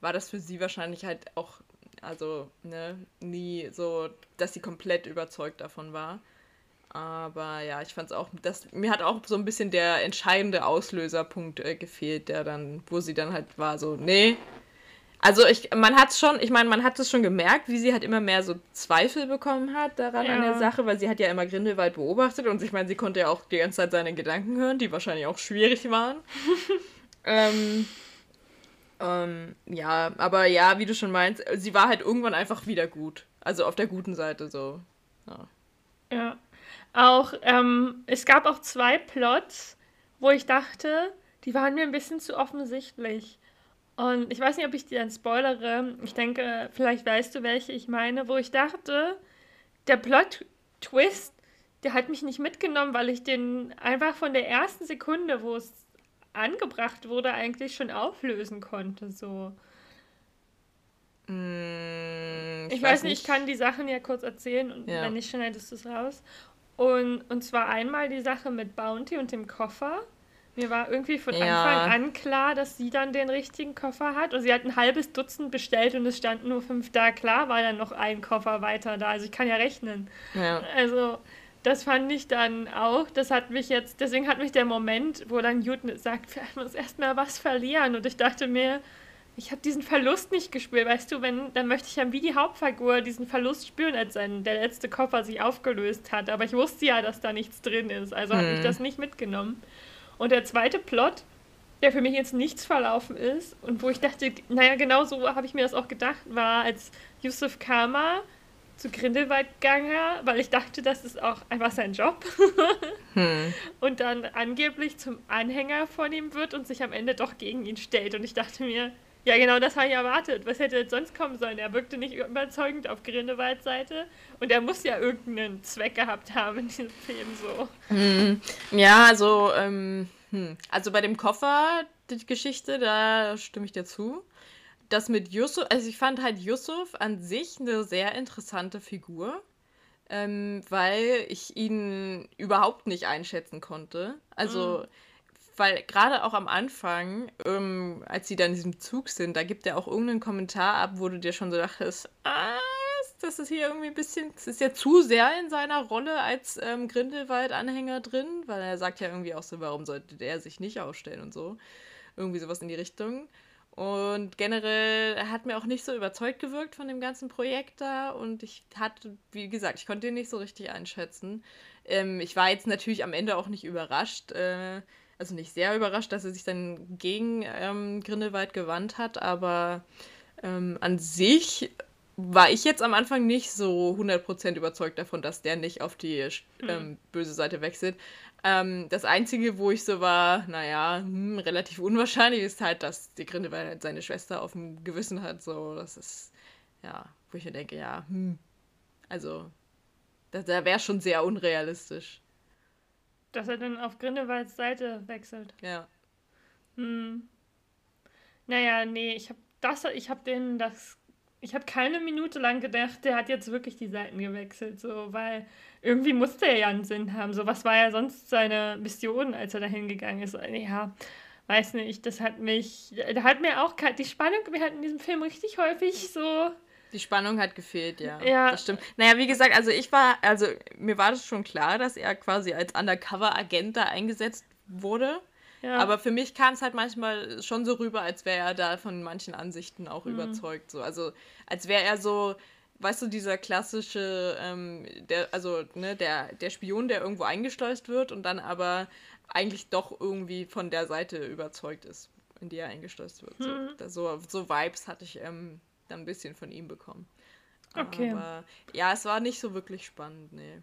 war das für sie wahrscheinlich halt auch, also, ne, nie so, dass sie komplett überzeugt davon war. Aber ja, ich fand es auch, das, mir hat auch so ein bisschen der entscheidende Auslöserpunkt äh, gefehlt, der dann, wo sie dann halt war, so, nee, also ich, man hat es schon, ich meine, man hat es schon gemerkt, wie sie halt immer mehr so Zweifel bekommen hat daran ja. an der Sache, weil sie hat ja immer Grindelwald beobachtet und ich meine, sie konnte ja auch die ganze Zeit seine Gedanken hören, die wahrscheinlich auch schwierig waren. [LAUGHS] ähm, ähm, ja, aber ja, wie du schon meinst, sie war halt irgendwann einfach wieder gut. Also auf der guten Seite so. Ja. ja. Auch, ähm, es gab auch zwei Plots, wo ich dachte, die waren mir ein bisschen zu offensichtlich. Und ich weiß nicht, ob ich dir dann spoilere. Ich denke, vielleicht weißt du, welche ich meine, wo ich dachte, der Plot-Twist, der hat mich nicht mitgenommen, weil ich den einfach von der ersten Sekunde, wo es angebracht wurde, eigentlich schon auflösen konnte. So. Mm, ich, ich, weiß nicht, ich kann die Sachen ja kurz erzählen und ja. wenn nicht, schneidest du es raus. Und, und zwar einmal die Sache mit Bounty und dem Koffer. Mir war irgendwie von ja. Anfang an klar, dass sie dann den richtigen Koffer hat. Und sie hat ein halbes Dutzend bestellt und es standen nur fünf da. Klar war dann noch ein Koffer weiter da. Also ich kann ja rechnen. Ja. Also das fand ich dann auch. Das hat mich jetzt, deswegen hat mich der Moment, wo dann Newton sagt, wir müssen erstmal was verlieren. Und ich dachte mir, ich habe diesen Verlust nicht gespürt, weißt du, wenn, dann möchte ich ja wie die Hauptfigur diesen Verlust spüren, als sein, der letzte Koffer sich aufgelöst hat. Aber ich wusste ja, dass da nichts drin ist, also hm. habe ich das nicht mitgenommen. Und der zweite Plot, der für mich jetzt nichts verlaufen ist und wo ich dachte, naja, genau so habe ich mir das auch gedacht, war, als Yusuf Kama zu Grindelwald gegangen, weil ich dachte, das ist auch einfach sein Job. [LAUGHS] hm. Und dann angeblich zum Anhänger von ihm wird und sich am Ende doch gegen ihn stellt. Und ich dachte mir, ja, genau das habe ich erwartet. Was hätte sonst kommen sollen? Er wirkte nicht überzeugend auf Grindelwalds Seite und er muss ja irgendeinen Zweck gehabt haben in diesem Film so. Hm. Ja, also, ähm, hm. also bei dem Koffer, die Geschichte, da stimme ich dir zu das mit Yusuf, also ich fand halt Yusuf an sich eine sehr interessante Figur, ähm, weil ich ihn überhaupt nicht einschätzen konnte. Also, mhm. Weil gerade auch am Anfang, ähm, als sie dann in diesem Zug sind, da gibt er auch irgendeinen Kommentar ab, wo du dir schon so dachtest, ah, das ist hier irgendwie ein bisschen, das ist ja zu sehr in seiner Rolle als ähm, Grindelwald-Anhänger drin, weil er sagt ja irgendwie auch so, warum sollte der sich nicht ausstellen und so. Irgendwie sowas in die Richtung. Und generell hat mir auch nicht so überzeugt gewirkt von dem ganzen Projekt da. Und ich hatte, wie gesagt, ich konnte ihn nicht so richtig einschätzen. Ähm, ich war jetzt natürlich am Ende auch nicht überrascht, äh, also nicht sehr überrascht, dass er sich dann gegen ähm, Grindelwald gewandt hat, aber ähm, an sich war ich jetzt am Anfang nicht so 100% überzeugt davon, dass der nicht auf die mhm. böse Seite wechselt. Ähm, das Einzige, wo ich so war, naja, hm, relativ unwahrscheinlich, ist halt, dass die Grindelwald halt seine Schwester auf dem Gewissen hat. So, das ist, ja, wo ich mir denke, ja, hm, also, da, da wäre schon sehr unrealistisch. Dass er dann auf Grindelwalds Seite wechselt. Ja. Hm. Naja, nee, ich habe das, ich habe den das ich habe keine Minute lang gedacht, der hat jetzt wirklich die Seiten gewechselt, so, weil irgendwie musste er ja einen Sinn haben. So, was war ja sonst seine Mission, als er da hingegangen ist? Ja, weiß nicht, das hat mich, da hat mir auch die Spannung, wir hatten in diesem Film richtig häufig so. Die Spannung hat gefehlt, ja. Ja. Das stimmt. Naja, wie gesagt, also ich war, also mir war das schon klar, dass er quasi als Undercover-Agent da eingesetzt wurde. Ja. Aber für mich kam es halt manchmal schon so rüber, als wäre er da von manchen Ansichten auch mhm. überzeugt. So. Also als wäre er so, weißt du, dieser klassische, ähm, der, also ne, der, der Spion, der irgendwo eingeschleust wird und dann aber eigentlich doch irgendwie von der Seite überzeugt ist, in die er eingeschleust wird. Mhm. So, so, Vibes hatte ich ähm, dann ein bisschen von ihm bekommen. Okay. Aber ja, es war nicht so wirklich spannend, nee.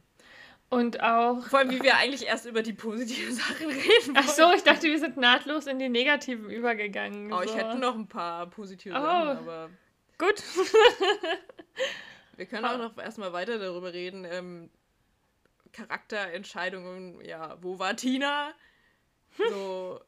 Und auch. Vor allem, wie wir eigentlich erst über die positiven [LAUGHS] Sachen reden. Ach so, ich dachte, wir sind nahtlos in die negativen übergegangen. Oh, so. ich hätte noch ein paar positive oh. Sachen, aber. Gut. [LAUGHS] wir können auch noch erstmal weiter darüber reden. Ähm, Charakterentscheidungen, ja, wo war Tina? So.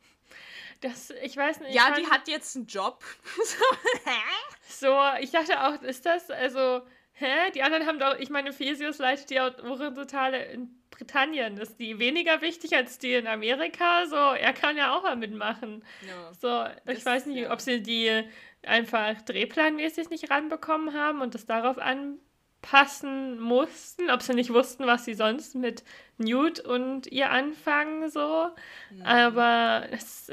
Das, ich weiß nicht. Ja, die hat jetzt einen Job. [LAUGHS] so, ich dachte auch, ist das, also hä? Die anderen haben doch, ich meine, Fesius leitet die Horizontale in Britannien. Ist die weniger wichtig als die in Amerika? So, er kann ja auch mal mitmachen. Ja, so, ich das, weiß nicht, ja. ob sie die einfach drehplanmäßig nicht ranbekommen haben und das darauf anpassen mussten, ob sie nicht wussten, was sie sonst mit Newt und ihr anfangen, so. Mhm. Aber es.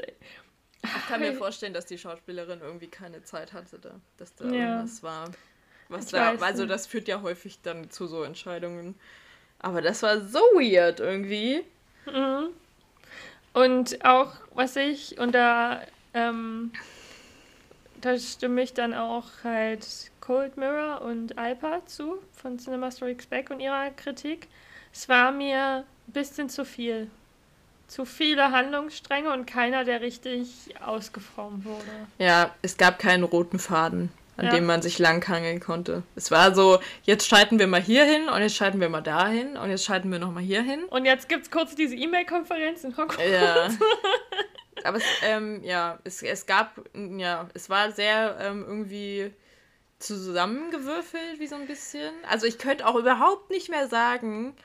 Ich kann mir vorstellen, dass die Schauspielerin irgendwie keine Zeit hatte, da, dass da ja. irgendwas war. Was da, also das führt ja häufig dann zu so Entscheidungen. Aber das war so weird irgendwie. Mhm. Und auch, was ich, und da, ähm, da stimme ich dann auch halt Cold Mirror und Alpa zu von Cinema Strikes Back und ihrer Kritik. Es war mir ein bisschen zu viel. Zu viele Handlungsstränge und keiner, der richtig ausgeformt wurde. Ja, es gab keinen roten Faden an ja. dem man sich langhangeln konnte. Es war so, jetzt schalten wir mal hier hin und jetzt schalten wir mal dahin und jetzt schalten wir noch mal hier hin. Und jetzt gibt es kurz diese E-Mail-Konferenz in Hogwarts. Ja. [LAUGHS] Aber es, ähm, ja, es, es gab, ja, es war sehr ähm, irgendwie zusammengewürfelt, wie so ein bisschen. Also ich könnte auch überhaupt nicht mehr sagen,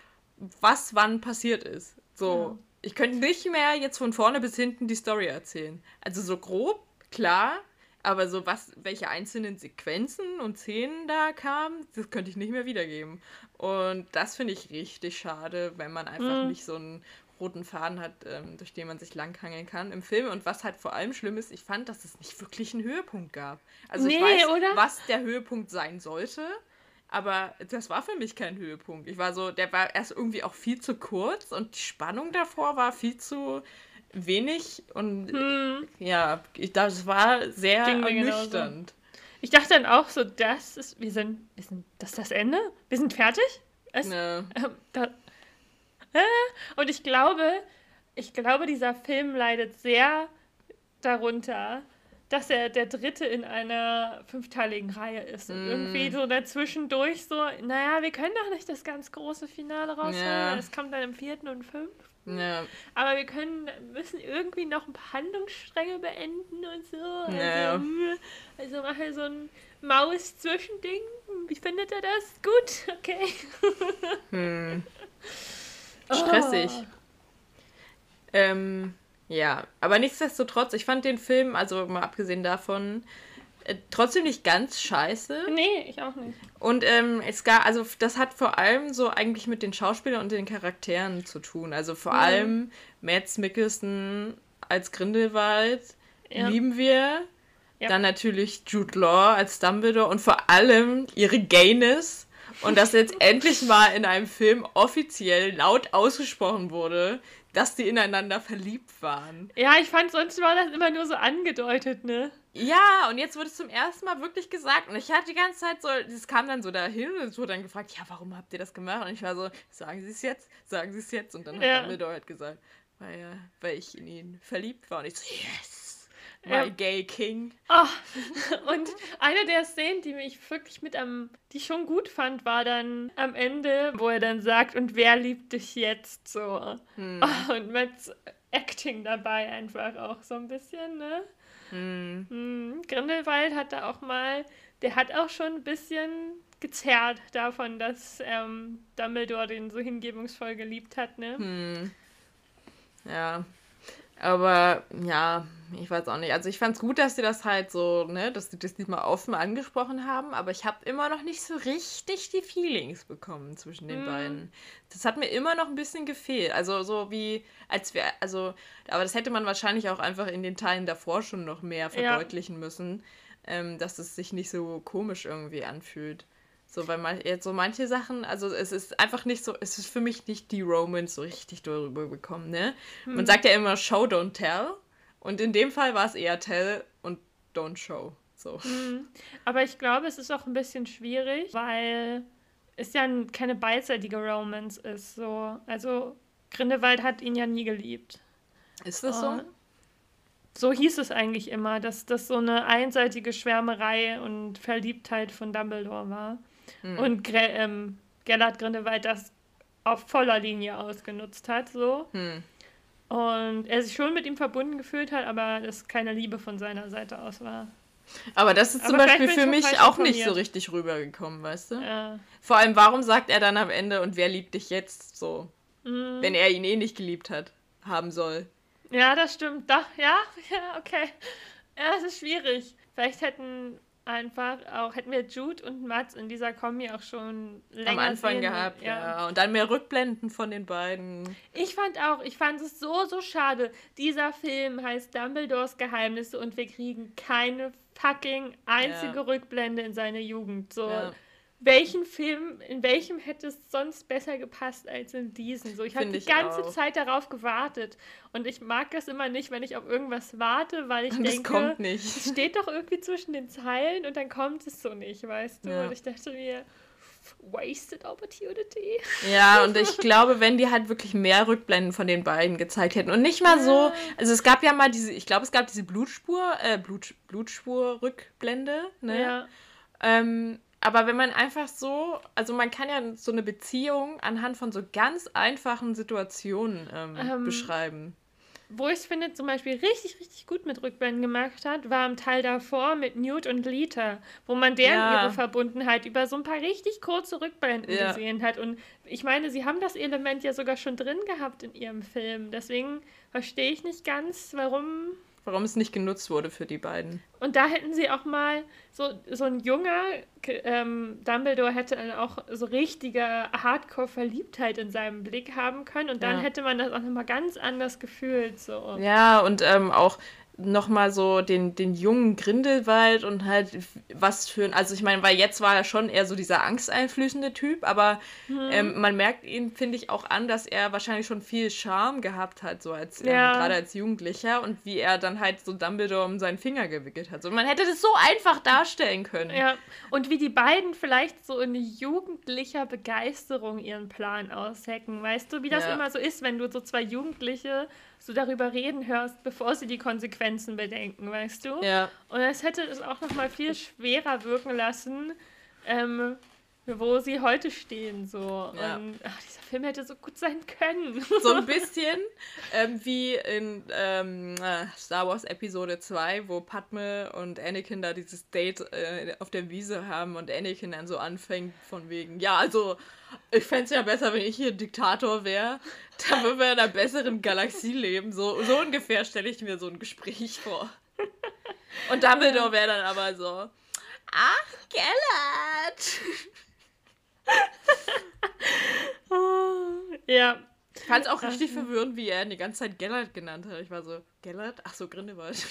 was wann passiert ist. So, ja. Ich könnte nicht mehr jetzt von vorne bis hinten die Story erzählen. Also so grob, klar, aber so was, welche einzelnen Sequenzen und Szenen da kamen, das könnte ich nicht mehr wiedergeben. Und das finde ich richtig schade, wenn man einfach mm. nicht so einen roten Faden hat, ähm, durch den man sich langhangeln kann im Film. Und was halt vor allem schlimm ist, ich fand, dass es nicht wirklich einen Höhepunkt gab. Also nee, ich weiß, oder? was der Höhepunkt sein sollte. Aber das war für mich kein Höhepunkt. Ich war so, der war erst irgendwie auch viel zu kurz und die Spannung davor war viel zu wenig und hm. ja, ich, das war sehr ernüchternd. Ich dachte dann auch so, das ist, wir sind, wir sind, das ist das Ende? Wir sind fertig? Es, ja. äh, da, äh, und ich glaube, ich glaube, dieser Film leidet sehr darunter, dass er der dritte in einer fünfteiligen Reihe ist. Und mm. irgendwie so dazwischendurch so, naja, wir können doch nicht das ganz große Finale rausholen. Ja. Es kommt dann im vierten und fünften. Ja. Aber wir können, müssen irgendwie noch ein paar Handlungsstränge beenden und so. Ja. Also, also mache so ein Maus-Zwischending. Wie findet er das? Gut, okay. hm. [LAUGHS] Stressig. Oh. Ähm, ja, aber nichtsdestotrotz, ich fand den Film, also mal abgesehen davon, äh, trotzdem nicht ganz scheiße. Nee, ich auch nicht. Und ähm, es gab, also das hat vor allem so eigentlich mit den Schauspielern und den Charakteren zu tun. Also vor mhm. allem Mads Mikkelsen als Grindelwald ja. lieben wir. Ja. Dann natürlich Jude Law als Dumbledore und vor allem ihre Gayness. Und dass jetzt [LAUGHS] endlich mal in einem Film offiziell laut ausgesprochen wurde, dass die ineinander verliebt waren. Ja, ich fand, sonst war das immer nur so angedeutet, ne? Ja, und jetzt wurde es zum ersten Mal wirklich gesagt. Und ich hatte die ganze Zeit so, es kam dann so dahin und es wurde dann gefragt, ja, warum habt ihr das gemacht? Und ich war so, sagen Sie es jetzt, sagen Sie es jetzt. Und dann hat ja. Dumbledore halt gesagt, weil, ja, weil ich in ihn verliebt war. Und ich so, yes. My ja. Gay King. Oh. [LAUGHS] Und eine der Szenen, die mich wirklich mit am, die ich schon gut fand, war dann am Ende, wo er dann sagt, und wer liebt dich jetzt so? Hm. Oh, und mit Acting dabei einfach auch so ein bisschen, ne? Hm. Hm. Grindelwald hat da auch mal, der hat auch schon ein bisschen gezerrt davon, dass ähm, Dumbledore den so hingebungsvoll geliebt hat, ne? Hm. Ja, aber ja, ich weiß auch nicht. Also ich fand es gut, dass sie das halt so, ne, dass sie das diesmal offen angesprochen haben, aber ich habe immer noch nicht so richtig die Feelings bekommen zwischen den mm. beiden. Das hat mir immer noch ein bisschen gefehlt. Also so wie, als wir, also, aber das hätte man wahrscheinlich auch einfach in den Teilen davor schon noch mehr verdeutlichen ja. müssen, ähm, dass es sich nicht so komisch irgendwie anfühlt. So, weil man jetzt so manche Sachen, also es ist einfach nicht so, es ist für mich nicht die Romance so richtig darüber bekommen, ne? Hm. Man sagt ja immer Show, don't tell. Und in dem Fall war es eher tell und don't show. So. Hm. Aber ich glaube, es ist auch ein bisschen schwierig, weil es ja keine beidseitige Romance ist. So. Also Grindelwald hat ihn ja nie geliebt. Ist das so? So hieß es eigentlich immer, dass das so eine einseitige Schwärmerei und Verliebtheit von Dumbledore war. Mhm. Und Gre ähm, Gellert Grindelwald das auf voller Linie ausgenutzt hat, so. Mhm. Und er sich schon mit ihm verbunden gefühlt hat, aber es keine Liebe von seiner Seite aus war. Aber das ist zum aber Beispiel für mich auch nicht so richtig rübergekommen, weißt du? Ja. Vor allem, warum sagt er dann am Ende, und wer liebt dich jetzt so? Mhm. Wenn er ihn eh nicht geliebt hat, haben soll. Ja, das stimmt. Doch, ja, [LAUGHS] ja, okay. Ja, das ist schwierig. Vielleicht hätten einfach auch, hätten wir Jude und Mats in dieser Kombi auch schon länger Am Anfang sehen, gehabt, ja. ja. Und dann mehr Rückblenden von den beiden. Ich fand auch, ich fand es so, so schade. Dieser Film heißt Dumbledores Geheimnisse und wir kriegen keine fucking einzige ja. Rückblende in seine Jugend. So. Ja welchen Film, in welchem hätte es sonst besser gepasst als in diesen? So, ich habe die ganze auch. Zeit darauf gewartet. Und ich mag das immer nicht, wenn ich auf irgendwas warte, weil ich und denke, kommt nicht. es steht doch irgendwie zwischen den Zeilen und dann kommt es so nicht, weißt du? Ja. Und ich dachte mir, wasted opportunity. Ja, [LAUGHS] und ich glaube, wenn die halt wirklich mehr Rückblenden von den beiden gezeigt hätten und nicht mal so, also es gab ja mal diese, ich glaube, es gab diese Blutspur, äh, Blut, Blutspur-Rückblende, ne? Ja. Ähm, aber wenn man einfach so, also man kann ja so eine Beziehung anhand von so ganz einfachen Situationen ähm, ähm, beschreiben. Wo ich es finde, zum Beispiel richtig, richtig gut mit Rückblenden gemacht hat, war im Teil davor mit Newt und Lita, wo man deren ja. ihre Verbundenheit über so ein paar richtig kurze Rückblenden ja. gesehen hat. Und ich meine, sie haben das Element ja sogar schon drin gehabt in ihrem Film. Deswegen verstehe ich nicht ganz, warum warum es nicht genutzt wurde für die beiden. Und da hätten sie auch mal so, so ein junger ähm, Dumbledore hätte dann auch so richtige Hardcore-Verliebtheit in seinem Blick haben können und dann ja. hätte man das auch nochmal ganz anders gefühlt. So. Ja, und ähm, auch nochmal so den, den jungen Grindelwald und halt was für ein, also ich meine, weil jetzt war er schon eher so dieser angsteinflößende Typ, aber mhm. ähm, man merkt ihn, finde ich, auch an, dass er wahrscheinlich schon viel Charme gehabt hat, so als, ähm, ja. ähm, gerade als Jugendlicher und wie er dann halt so Dumbledore um seinen Finger gewickelt hat. So, man hätte das so einfach darstellen können. Ja, und wie die beiden vielleicht so in jugendlicher Begeisterung ihren Plan aushacken, weißt du, wie das ja. immer so ist, wenn du so zwei Jugendliche so darüber reden hörst, bevor sie die Konsequenzen bedenken, weißt du? Ja. Und das hätte es auch noch mal viel schwerer wirken lassen, ähm, wo sie heute stehen. So. Ja. Und ach, dieser Film hätte so gut sein können. [LAUGHS] So ein [LAUGHS] bisschen ähm, wie in ähm, äh, Star Wars Episode 2, wo Padme und Anakin da dieses Date äh, auf der Wiese haben und Anakin dann so anfängt von wegen, ja, also ich fände es ja besser, wenn ich hier Diktator wäre. [LAUGHS] Dann würden wir in einer besseren Galaxie leben. So, so ungefähr stelle ich mir so ein Gespräch vor. Und Dumbledore wäre dann aber so, ach, Gellert. [LAUGHS] ja. Ich fand es auch richtig verwirrend, wie er ihn die ganze Zeit Gellert genannt hat. Ich war so, Gellert? Ach so, Grindelwald. [LAUGHS]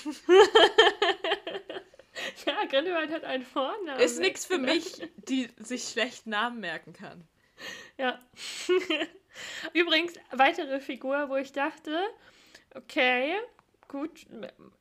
ja, Grindelwald hat einen Vornamen. Ist nichts für mich, die sich schlecht Namen merken kann. Ja. [LAUGHS] Übrigens, weitere Figur, wo ich dachte, okay, gut,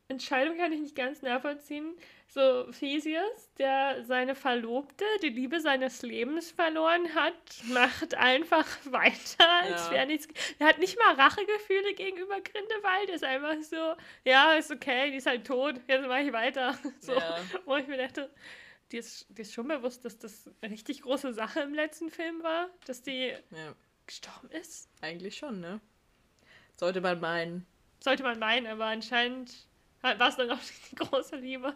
Entscheidung kann ich nicht ganz nachvollziehen. So Theseus, der seine Verlobte, die Liebe seines Lebens verloren hat, macht einfach [LAUGHS] weiter, als ja. wäre nichts. Er hat nicht mal Rachegefühle gegenüber Grindelwald, ist einfach so, ja, ist okay, die ist halt tot, jetzt mache ich weiter. [LAUGHS] So, ja. wo ich mir dachte, dir ist, dir ist schon bewusst, dass das eine richtig große Sache im letzten Film war, dass die ja. gestorben ist? Eigentlich schon, ne? Sollte man meinen. Sollte man meinen, aber anscheinend war es dann auch [LAUGHS] die große Liebe.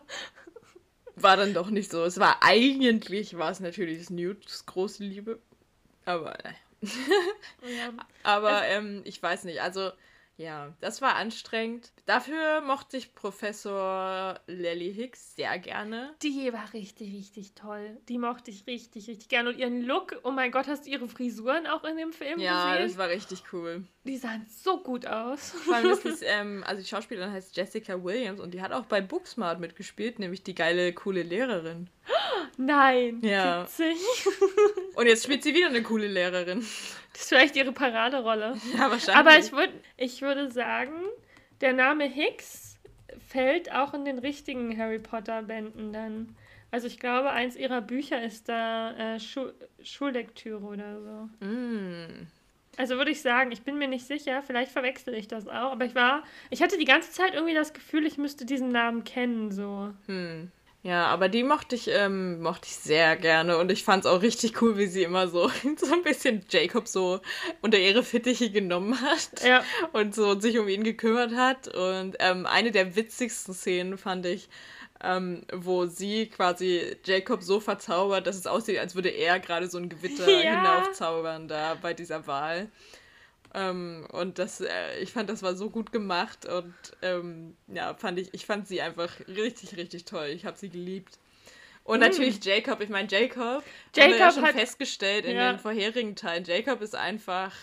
War dann doch nicht so. Es war eigentlich, war es natürlich Newts große Liebe. Aber, naja. Ja. aber ähm, ich weiß nicht, also ja, das war anstrengend. Dafür mochte ich Professor Lily Hicks sehr gerne. Die war richtig, richtig toll. Die mochte ich richtig, richtig gerne. Und ihren Look, oh mein Gott, hast du ihre Frisuren auch in dem Film ja, gesehen? Ja, das war richtig cool. Die sahen so gut aus. Vor allem ist es, [LAUGHS] ähm, also die Schauspielerin heißt Jessica Williams und die hat auch bei Booksmart mitgespielt, nämlich die geile, coole Lehrerin. Nein. Ja. Witzig. [LAUGHS] Und jetzt spielt sie wieder eine coole Lehrerin. Das ist vielleicht ihre Paraderolle. [LAUGHS] Ja, wahrscheinlich. Aber ich, würd, ich würde sagen, der Name Hicks fällt auch in den richtigen Harry Potter-Bänden dann. Also ich glaube, eins ihrer Bücher ist da äh, Schu Schullektüre oder so. Mm. Also würde ich sagen, ich bin mir nicht sicher, vielleicht verwechsel ich das auch, aber ich war, ich hatte die ganze Zeit irgendwie das Gefühl, ich müsste diesen Namen kennen, so. Hm. Ja, aber die mochte ich, ähm, mochte ich sehr gerne und ich fand es auch richtig cool, wie sie immer so, [LAUGHS] so ein bisschen Jacob so unter ihre Fittiche genommen hat ja. und so sich um ihn gekümmert hat. Und ähm, eine der witzigsten Szenen fand ich, ähm, wo sie quasi Jacob so verzaubert, dass es aussieht, als würde er gerade so ein Gewitter [LAUGHS] ja. hinaufzaubern da bei dieser Wahl. Ähm, und das, äh, ich fand, das war so gut gemacht und ähm, ja, fand ich, ich fand sie einfach richtig, richtig toll. Ich habe sie geliebt. Und mm. natürlich Jacob, ich meine, Jacob, Jacob haben wir ja schon hat, festgestellt in ja. den vorherigen Teilen. Jacob ist einfach,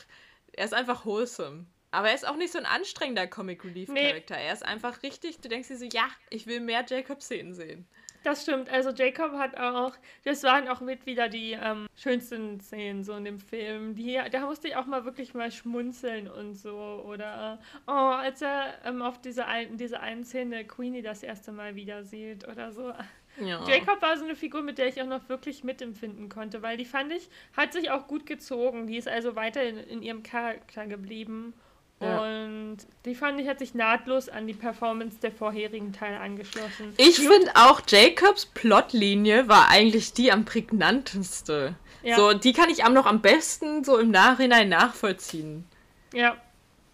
er ist einfach wholesome. Aber er ist auch nicht so ein anstrengender Comic Relief Charakter. Nee. Er ist einfach richtig, du denkst dir so, ja, ich will mehr Jacob-Szenen sehen. Das stimmt. Also Jacob hat auch, das waren auch mit wieder die ähm, schönsten Szenen so in dem Film. Die, da musste ich auch mal wirklich mal schmunzeln und so. Oder oh, als er ähm, auf diese, ein, diese einen Szene Queenie das erste Mal wieder sieht oder so. Ja. Jacob war so eine Figur, mit der ich auch noch wirklich mitempfinden konnte, weil die fand ich, hat sich auch gut gezogen. Die ist also weiter in, in ihrem Charakter geblieben. Ja. Und die fand ich hat sich nahtlos an die Performance der vorherigen Teile angeschlossen. Ich finde auch Jacobs Plotlinie war eigentlich die am prägnanteste. Ja. So, die kann ich am noch am besten so im Nachhinein nachvollziehen. Ja.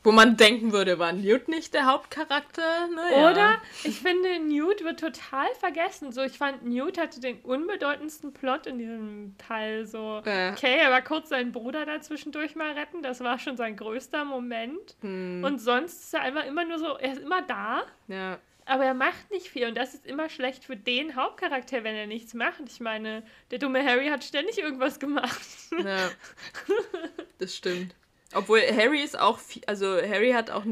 Wo man denken würde, war Newt nicht der Hauptcharakter? Naja. Oder ich finde, Newt wird total vergessen. So, ich fand, Newt hatte den unbedeutendsten Plot in diesem Teil. So, Ja. okay, er war kurz seinen Bruder dazwischendurch mal retten. Das war schon sein größter Moment. Hm, Und sonst ist er einfach immer nur so, er ist immer da. ja. Aber er macht nicht viel und das ist immer schlecht für den Hauptcharakter, wenn er nichts macht. Ich meine, der dumme Harry hat ständig irgendwas gemacht. Ja, [LAUGHS] das stimmt. Obwohl Harry ist auch viel, also Harry hat auch,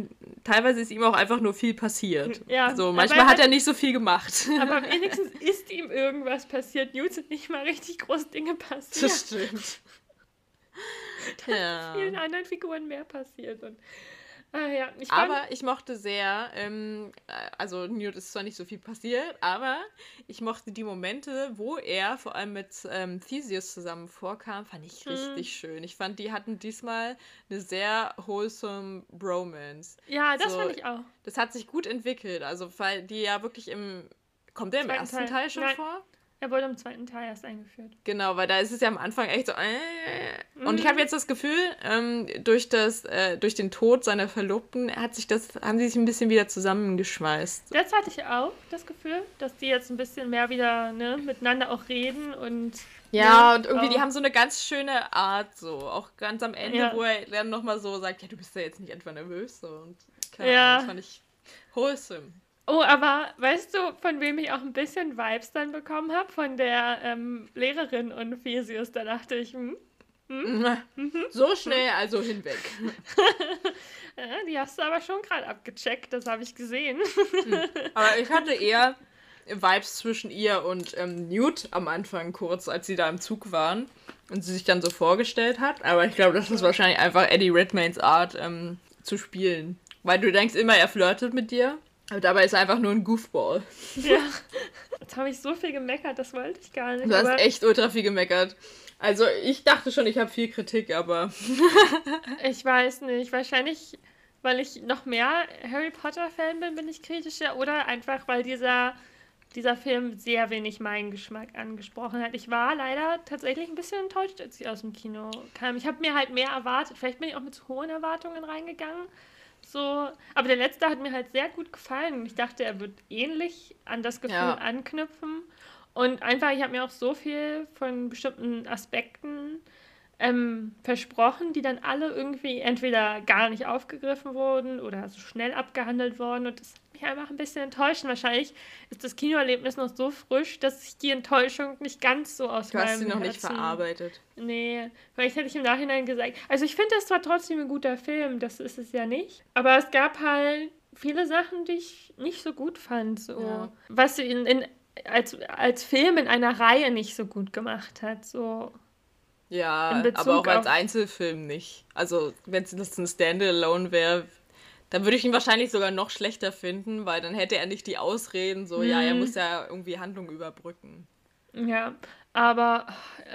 teilweise ist ihm auch einfach nur viel passiert. Ja, so, aber manchmal hat er nicht so viel gemacht. Aber [LAUGHS] wenigstens ist ihm irgendwas passiert. Newt sind nicht mal richtig große Dinge passiert. Das stimmt. [LAUGHS] ja. Vielen anderen Figuren mehr passiert. Und, ah, ja, ich Aber ich mochte sehr, ähm, äh, also Newt ist zwar nicht so viel passiert, aber ich mochte die Momente, wo er vor allem mit ähm, Theseus zusammen vorkam, fand ich Mhm. richtig schön. Ich fand, die hatten diesmal eine sehr wholesome Bromance. ja, das so- fand ich auch. Das hat sich gut entwickelt, also weil die ja wirklich im, kommt der im Zweiten ersten Teil. Teil, schon Nein. vor? Er wurde im zweiten Teil erst eingeführt. Genau, weil da ist es ja am Anfang echt so. Äh, und ich Mhm. habe jetzt das Gefühl, ähm, durch, das, äh, durch den Tod seiner Verlobten hat sich das, haben sie sich ein bisschen wieder zusammengeschweißt. Das hatte ich auch, das Gefühl, dass die jetzt ein bisschen mehr wieder ne, miteinander auch reden und. Ja, ne, und irgendwie, die auch- haben so eine ganz schöne Art, so. Auch ganz am Ende, Ja. wo er dann nochmal so sagt: Ja, du bist ja jetzt nicht etwa nervös. So. Und keine Ja. Ahnung, das fand ich wholesome. Oh, aber weißt du, von wem ich auch ein bisschen Vibes dann bekommen habe? Von der ähm, Lehrerin und Theseus. Da dachte ich, hm, Mhm. So schnell also hinweg. [LAUGHS] die hast du aber schon gerade abgecheckt, das habe ich gesehen. Aber ich hatte eher Vibes zwischen ihr und ähm, Newt am Anfang kurz, als sie da im Zug waren und sie sich dann so vorgestellt hat. Aber ich glaube, das ist wahrscheinlich einfach Eddie Redmaynes Art ähm, zu spielen. Weil du denkst immer, er flirtet mit dir. Aber dabei ist er einfach nur ein Goofball. [LAUGHS] ja. Jetzt habe ich so viel gemeckert, das wollte ich gar nicht. Du hast echt ultra viel gemeckert. Also ich dachte schon, ich habe viel Kritik, aber [LAUGHS] ich weiß nicht, wahrscheinlich, weil ich noch mehr Harry Potter-Fan bin, bin ich kritischer. Oder einfach, weil dieser, dieser Film sehr wenig meinen Geschmack angesprochen hat. Ich war leider tatsächlich ein bisschen enttäuscht, als ich aus dem Kino kam. Ich habe mir halt mehr erwartet. Vielleicht bin ich auch mit zu hohen Erwartungen reingegangen. So, aber der letzte hat mir halt sehr gut gefallen. Ich dachte, er wird ähnlich an das Gefühl Ja. anknüpfen. Und einfach, ich habe mir auch so viel von bestimmten Aspekten ähm, versprochen, die dann alle irgendwie entweder gar nicht aufgegriffen wurden oder so schnell abgehandelt wurden. Und das hat mich einfach ein bisschen enttäuscht. Wahrscheinlich ist das Kinoerlebnis noch so frisch, dass ich die Enttäuschung nicht ganz so aus du hast meinem sie noch nicht Herzen- verarbeitet. Nee, vielleicht hätte ich im Nachhinein gesagt. Also ich finde, es war trotzdem ein guter Film, das ist es ja nicht. Aber es gab halt viele Sachen, die ich nicht so gut fand. So. Ja. Was sie in, in, als, als Film in einer Reihe nicht so gut gemacht hat. So. Ja, aber auch als Einzelfilm nicht. Also, wenn es das ein Standalone wäre, dann würde ich ihn wahrscheinlich sogar noch schlechter finden, weil dann hätte er nicht die Ausreden, so, ja, er Mhm. muss ja irgendwie Handlung überbrücken. Ja, aber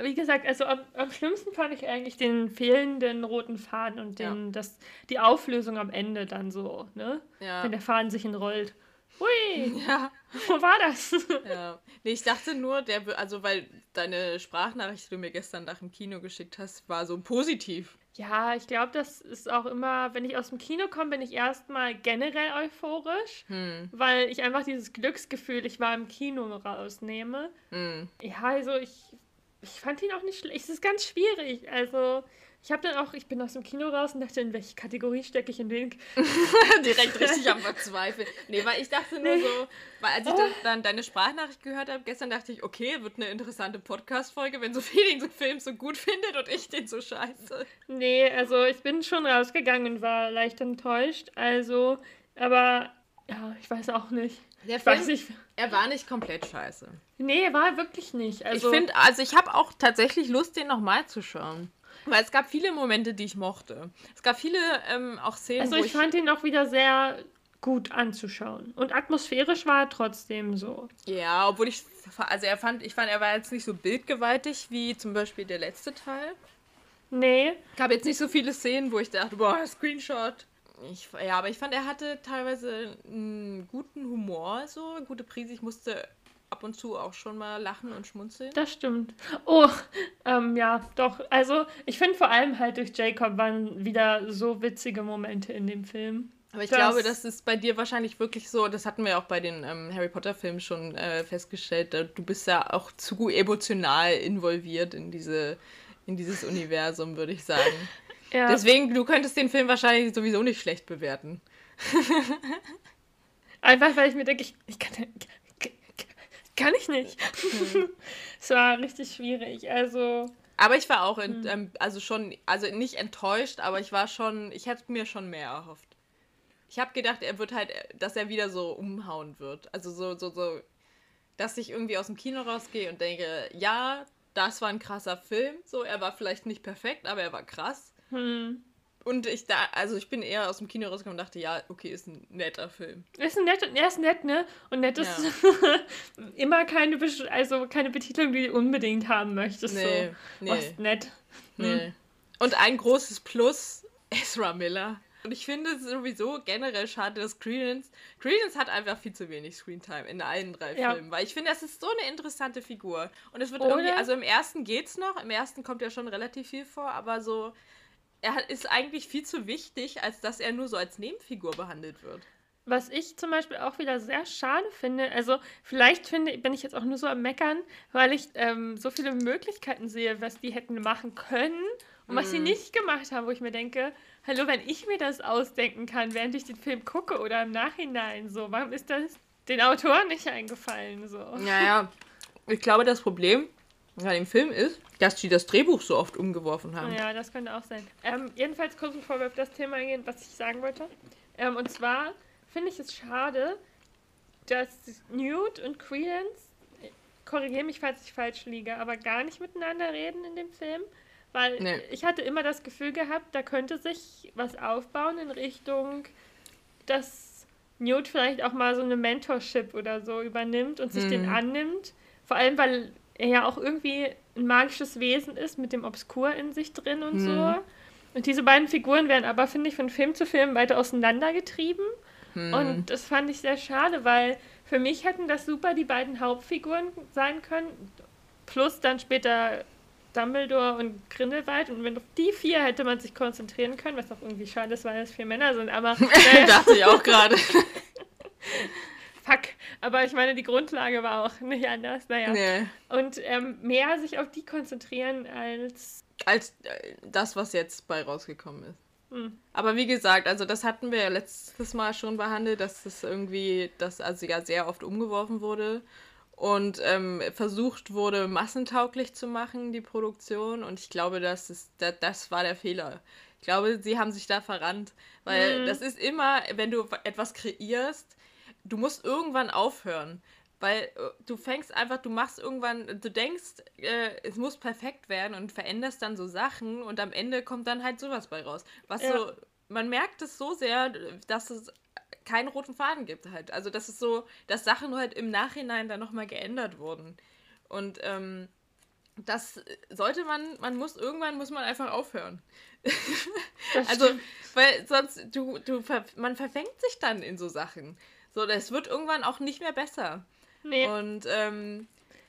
wie gesagt, also am, am schlimmsten fand ich eigentlich den fehlenden roten Faden und den, das, die Auflösung am Ende dann so, ne? Ja. Wenn der Faden sich entrollt. Hui, Ja, wo war das? ja. Nee, ich dachte nur, der, also, weil deine Sprachnachricht, die du mir gestern nach dem Kino geschickt hast, war so positiv. Ja, ich glaube, das ist auch immer, wenn ich aus dem Kino komme, bin ich erstmal generell euphorisch, Hm, weil ich einfach dieses Glücksgefühl, ich war im Kino rausnehme. hm. Ja, also ich, ich fand ihn auch nicht schlecht. Es ist ganz schwierig. Also, ich habe dann auch, ich bin aus dem Kino raus und dachte, in welche Kategorie stecke ich in den? [LAUGHS] Direkt richtig am Verzweifeln. Nee, weil ich dachte nur Nee. so, weil als ich dann, dann deine Sprachnachricht gehört habe, gestern dachte ich, okay, wird eine interessante Podcast-Folge, wenn Sophie den Film so gut findet und ich den so scheiße. Nee, also ich bin schon rausgegangen und war leicht enttäuscht. Also, aber ja, ich weiß auch nicht. Der Ich weiß nicht. er war nicht komplett scheiße. Nee, war er wirklich nicht. Also, ich finde, also ich habe auch tatsächlich Lust, den nochmal zu schauen. Weil es gab viele Momente, die ich mochte. Es gab viele ähm, auch Szenen, also wo ich fand ihn auch wieder sehr gut anzuschauen. Und atmosphärisch war er trotzdem so. Ja, obwohl ich, also er fand, ich fand, er war jetzt nicht so bildgewaltig wie zum Beispiel der letzte Teil. Nee, gab jetzt nicht so viele Szenen, wo ich dachte, boah, Screenshot. Ich, ja, aber ich fand, er hatte teilweise einen guten Humor, so, eine gute Prise. Ich musste ab und zu auch schon mal lachen und schmunzeln. Das stimmt. Oh, ähm, ja, doch. Also, ich finde vor allem halt durch Jacob waren wieder so witzige Momente in dem Film. Aber ich das glaube, das ist bei dir wahrscheinlich wirklich so, das hatten wir auch bei den ähm, Harry Potter-Filmen schon äh, festgestellt, du bist ja auch zu emotional involviert in, diese, in dieses Universum, würde ich sagen. [LAUGHS] Ja. Deswegen, du könntest den Film wahrscheinlich sowieso nicht schlecht bewerten. [LAUGHS] Einfach weil ich mir denke, ich, ich kann, kann ich nicht. [LAUGHS] Es war richtig schwierig. Also. Aber ich war auch, in, hm. ähm, also schon, also nicht enttäuscht, aber ich war schon, ich hätte mir schon mehr erhofft. Ich habe gedacht, er wird halt, dass er wieder so umhauen wird. Also so, so, so, dass ich irgendwie aus dem Kino rausgehe und denke, ja, das war ein krasser Film. So, er war vielleicht nicht perfekt, aber er war krass. Hm. Und ich da, also ich bin eher aus dem Kino rausgekommen und dachte, ja, okay, ist ein netter Film. Ist ein netter, er ist nett, ne? Und nett ist ja. [LAUGHS] immer keine, also keine Betitelung, die du unbedingt haben möchtest. Nee, so. nee. Was nett. Nee. Hm. Und ein großes Plus, [LAUGHS] Ezra Miller. Und ich finde es sowieso generell schade, dass Credence. Credence hat einfach viel zu wenig Screentime in allen drei ja. Filmen, weil ich finde, das ist so eine interessante Figur. Und es wird Oder? irgendwie, also im ersten geht's noch, im ersten kommt ja schon relativ viel vor, aber so er ist eigentlich viel zu wichtig, als dass er nur so als Nebenfigur behandelt wird. Was ich zum Beispiel auch wieder sehr schade finde, also vielleicht finde, bin ich jetzt auch nur so am Meckern, weil ich ähm, so viele Möglichkeiten sehe, was die hätten machen können und mm. was sie mhm. nicht gemacht haben, wo ich mir denke, hallo, wenn ich mir das ausdenken kann, während ich den Film gucke oder im Nachhinein, so, warum ist das den Autoren nicht eingefallen? So? Naja, ich glaube, das Problem bei dem Film ist, dass die das Drehbuch so oft umgeworfen haben. Ja, das könnte auch sein. Ähm, jedenfalls kurz bevor wir auf das Thema eingehen, was ich sagen wollte. Ähm, und zwar finde ich es schade, dass Newt und Credence, korrigiere mich, falls ich falsch liege, aber gar nicht miteinander reden in dem Film. Weil nee. ich hatte immer das Gefühl gehabt, da könnte sich was aufbauen in Richtung, dass Newt vielleicht auch mal so eine Mentorship oder so übernimmt und sich mhm. den annimmt. Vor allem, weil er ja auch irgendwie ein magisches Wesen ist mit dem Obskur in sich drin und hm. so. Und diese beiden Figuren werden aber, finde ich, von Film zu Film weiter auseinandergetrieben. Hm. Und das fand ich sehr schade, weil für mich hätten das super die beiden Hauptfiguren sein können. Plus dann später Dumbledore und Grindelwald. Und wenn auf die vier hätte man sich konzentrieren können, was auch irgendwie schade ist, weil es vier Männer sind. Aber. Äh, [LAUGHS] [LAUGHS] Dachte ich auch gerade. [LAUGHS] fuck. Aber ich meine, die Grundlage war auch nicht anders. Naja. Nee. Und ähm, mehr sich auf die konzentrieren als. Als äh, das, was jetzt bei rausgekommen ist. Hm. Aber wie gesagt, also das hatten wir ja letztes Mal schon behandelt, dass das irgendwie, dass also ja sehr oft umgeworfen wurde und ähm, versucht wurde, massentauglich zu machen, die Produktion. Und ich glaube, das, ist, das, das war der Fehler. Ich glaube, sie haben sich da verrannt. Weil mhm. das ist immer, wenn du etwas kreierst, du musst irgendwann aufhören. Weil äh, du fängst einfach, du machst irgendwann, du denkst, äh, es muss perfekt werden und veränderst dann so Sachen und am Ende kommt dann halt sowas bei raus. Was ja. so, man merkt es so sehr, dass es keinen roten Faden gibt halt. Also das ist so, dass Sachen halt im Nachhinein dann nochmal geändert wurden. Und ähm, das sollte man, man muss, irgendwann muss man einfach aufhören. [LAUGHS] also, weil sonst, du, du, man verfängt sich dann in so Sachen. So, das wird irgendwann auch nicht mehr besser. Nee. Und ähm,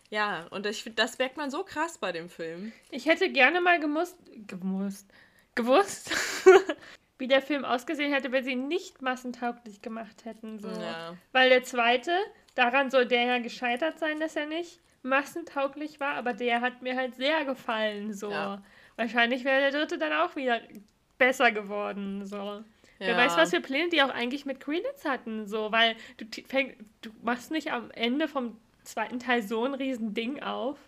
ja, und ich das merkt man so krass bei dem Film. Ich hätte gerne mal gemusst, gemusst, gewusst, [LAUGHS] wie der Film ausgesehen hätte, wenn sie ihn nicht massentauglich gemacht hätten. So. Ja. Weil der zweite, daran soll der ja gescheitert sein, dass er nicht massentauglich war, aber der hat mir halt sehr gefallen. So. Ja. Wahrscheinlich wäre der dritte dann auch wieder besser geworden. So. Ja. Wer weiß, was für Pläne die auch eigentlich mit Credence hatten, so, weil du, fäng, du machst nicht am Ende vom zweiten Teil so ein riesen Ding auf,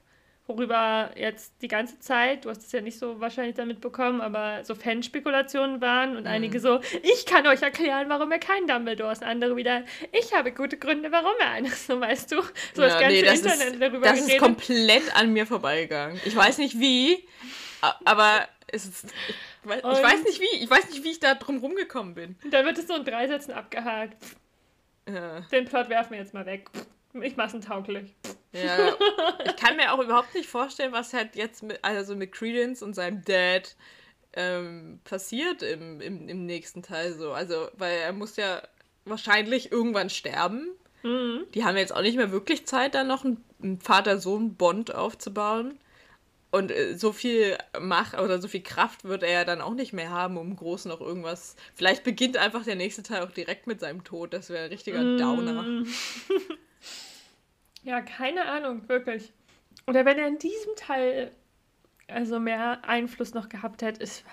worüber jetzt die ganze Zeit, du hast es ja nicht so wahrscheinlich damit bekommen, aber so Fanspekulationen waren und mhm. einige so, ich kann euch erklären, warum er kein Dumbledore ist, andere wieder, ich habe gute Gründe, warum er eines, [LAUGHS] so weißt du, so ja, das ganze nee, das Internet ist, darüber Das geredet. ist komplett an mir vorbeigegangen. Ich weiß nicht wie, aber es ist, ich, weiß, ich weiß nicht wie. Ich weiß nicht, wie ich da drum rumgekommen bin. Da wird es so in drei Sätzen abgehakt. Ja. Den Plot werfen wir jetzt mal weg. Ich massentauglich. Ja. Ich kann mir auch überhaupt nicht vorstellen, was halt jetzt mit, also mit Credence und seinem Dad ähm, passiert im, im, im nächsten Teil so. Also, weil er muss ja wahrscheinlich irgendwann sterben. Mhm. Die haben jetzt auch nicht mehr wirklich Zeit, dann noch einen Vater-Sohn-Bond aufzubauen. Und äh, so viel Macht oder so viel Kraft wird er ja dann auch nicht mehr haben, um groß noch irgendwas. Vielleicht beginnt einfach der nächste Teil auch direkt mit seinem Tod. Das wäre ein richtiger mm. Downer. [LAUGHS] ja, keine Ahnung, wirklich. Oder wenn er in diesem Teil also mehr Einfluss noch gehabt hätte, ist,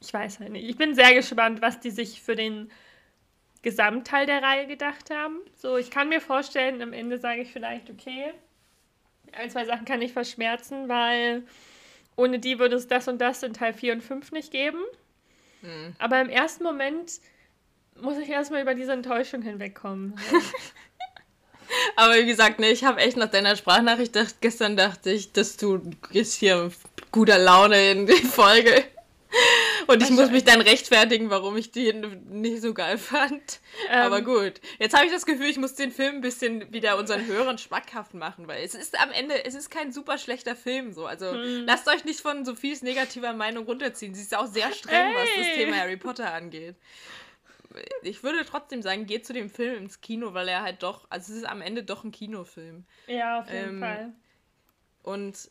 ich weiß halt nicht. Ich bin sehr gespannt, was die sich für den Gesamtteil der Reihe gedacht haben. So, ich kann mir vorstellen, am Ende sage ich vielleicht, okay, ein, zwei Sachen kann ich verschmerzen, weil ohne die würde es das und das in Teil 4 und 5 nicht geben. Hm. Aber im ersten Moment muss ich erstmal über diese Enttäuschung hinwegkommen. [LAUGHS] Aber wie gesagt, ne, ich habe echt nach deiner Sprachnachricht dacht, gestern dachte ich, dass du gehst hier guter Laune in die Folge. Und ich muss mich dann rechtfertigen, warum ich die nicht so geil fand. Ähm, Aber gut. Jetzt habe ich das Gefühl, ich muss den Film ein bisschen wieder unseren Hörern schmackhaft machen, weil es ist am Ende, es ist kein super schlechter Film so. Also hm. lasst euch nicht von Sophies negativer Meinung runterziehen. Sie ist auch sehr streng, hey. was das Thema Harry Potter angeht. Ich würde trotzdem sagen, geht zu dem Film ins Kino, weil er halt doch, also es ist am Ende doch ein Kinofilm. Ja, auf jeden ähm, Fall. Und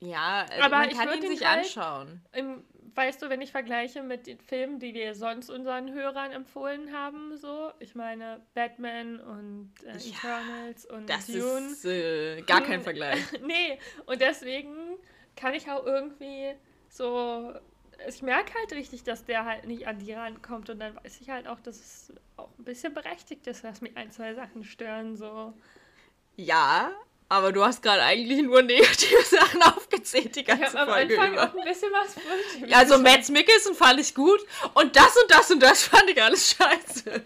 ja, Aber man kann ihn sich halt anschauen. Im weißt du, wenn ich vergleiche mit den Filmen, die wir sonst unseren Hörern empfohlen haben, so, ich meine Batman und äh, ja, Eternals und das Dune. ist äh, gar kein Vergleich. [LAUGHS] nee, und deswegen kann ich auch irgendwie so, ich merke halt richtig, dass der halt nicht an die rankommt und dann weiß ich halt auch, dass es auch ein bisschen berechtigt ist, dass mich ein, zwei Sachen stören, so. Ja, aber du hast gerade eigentlich nur negative [LAUGHS] Sachen aufgezählt, die ganze ich am Folge Anfang über. auch ein bisschen was Positives. Also Mads Mikkelsen fand ich gut und das und das und das [LAUGHS] fand ich alles scheiße.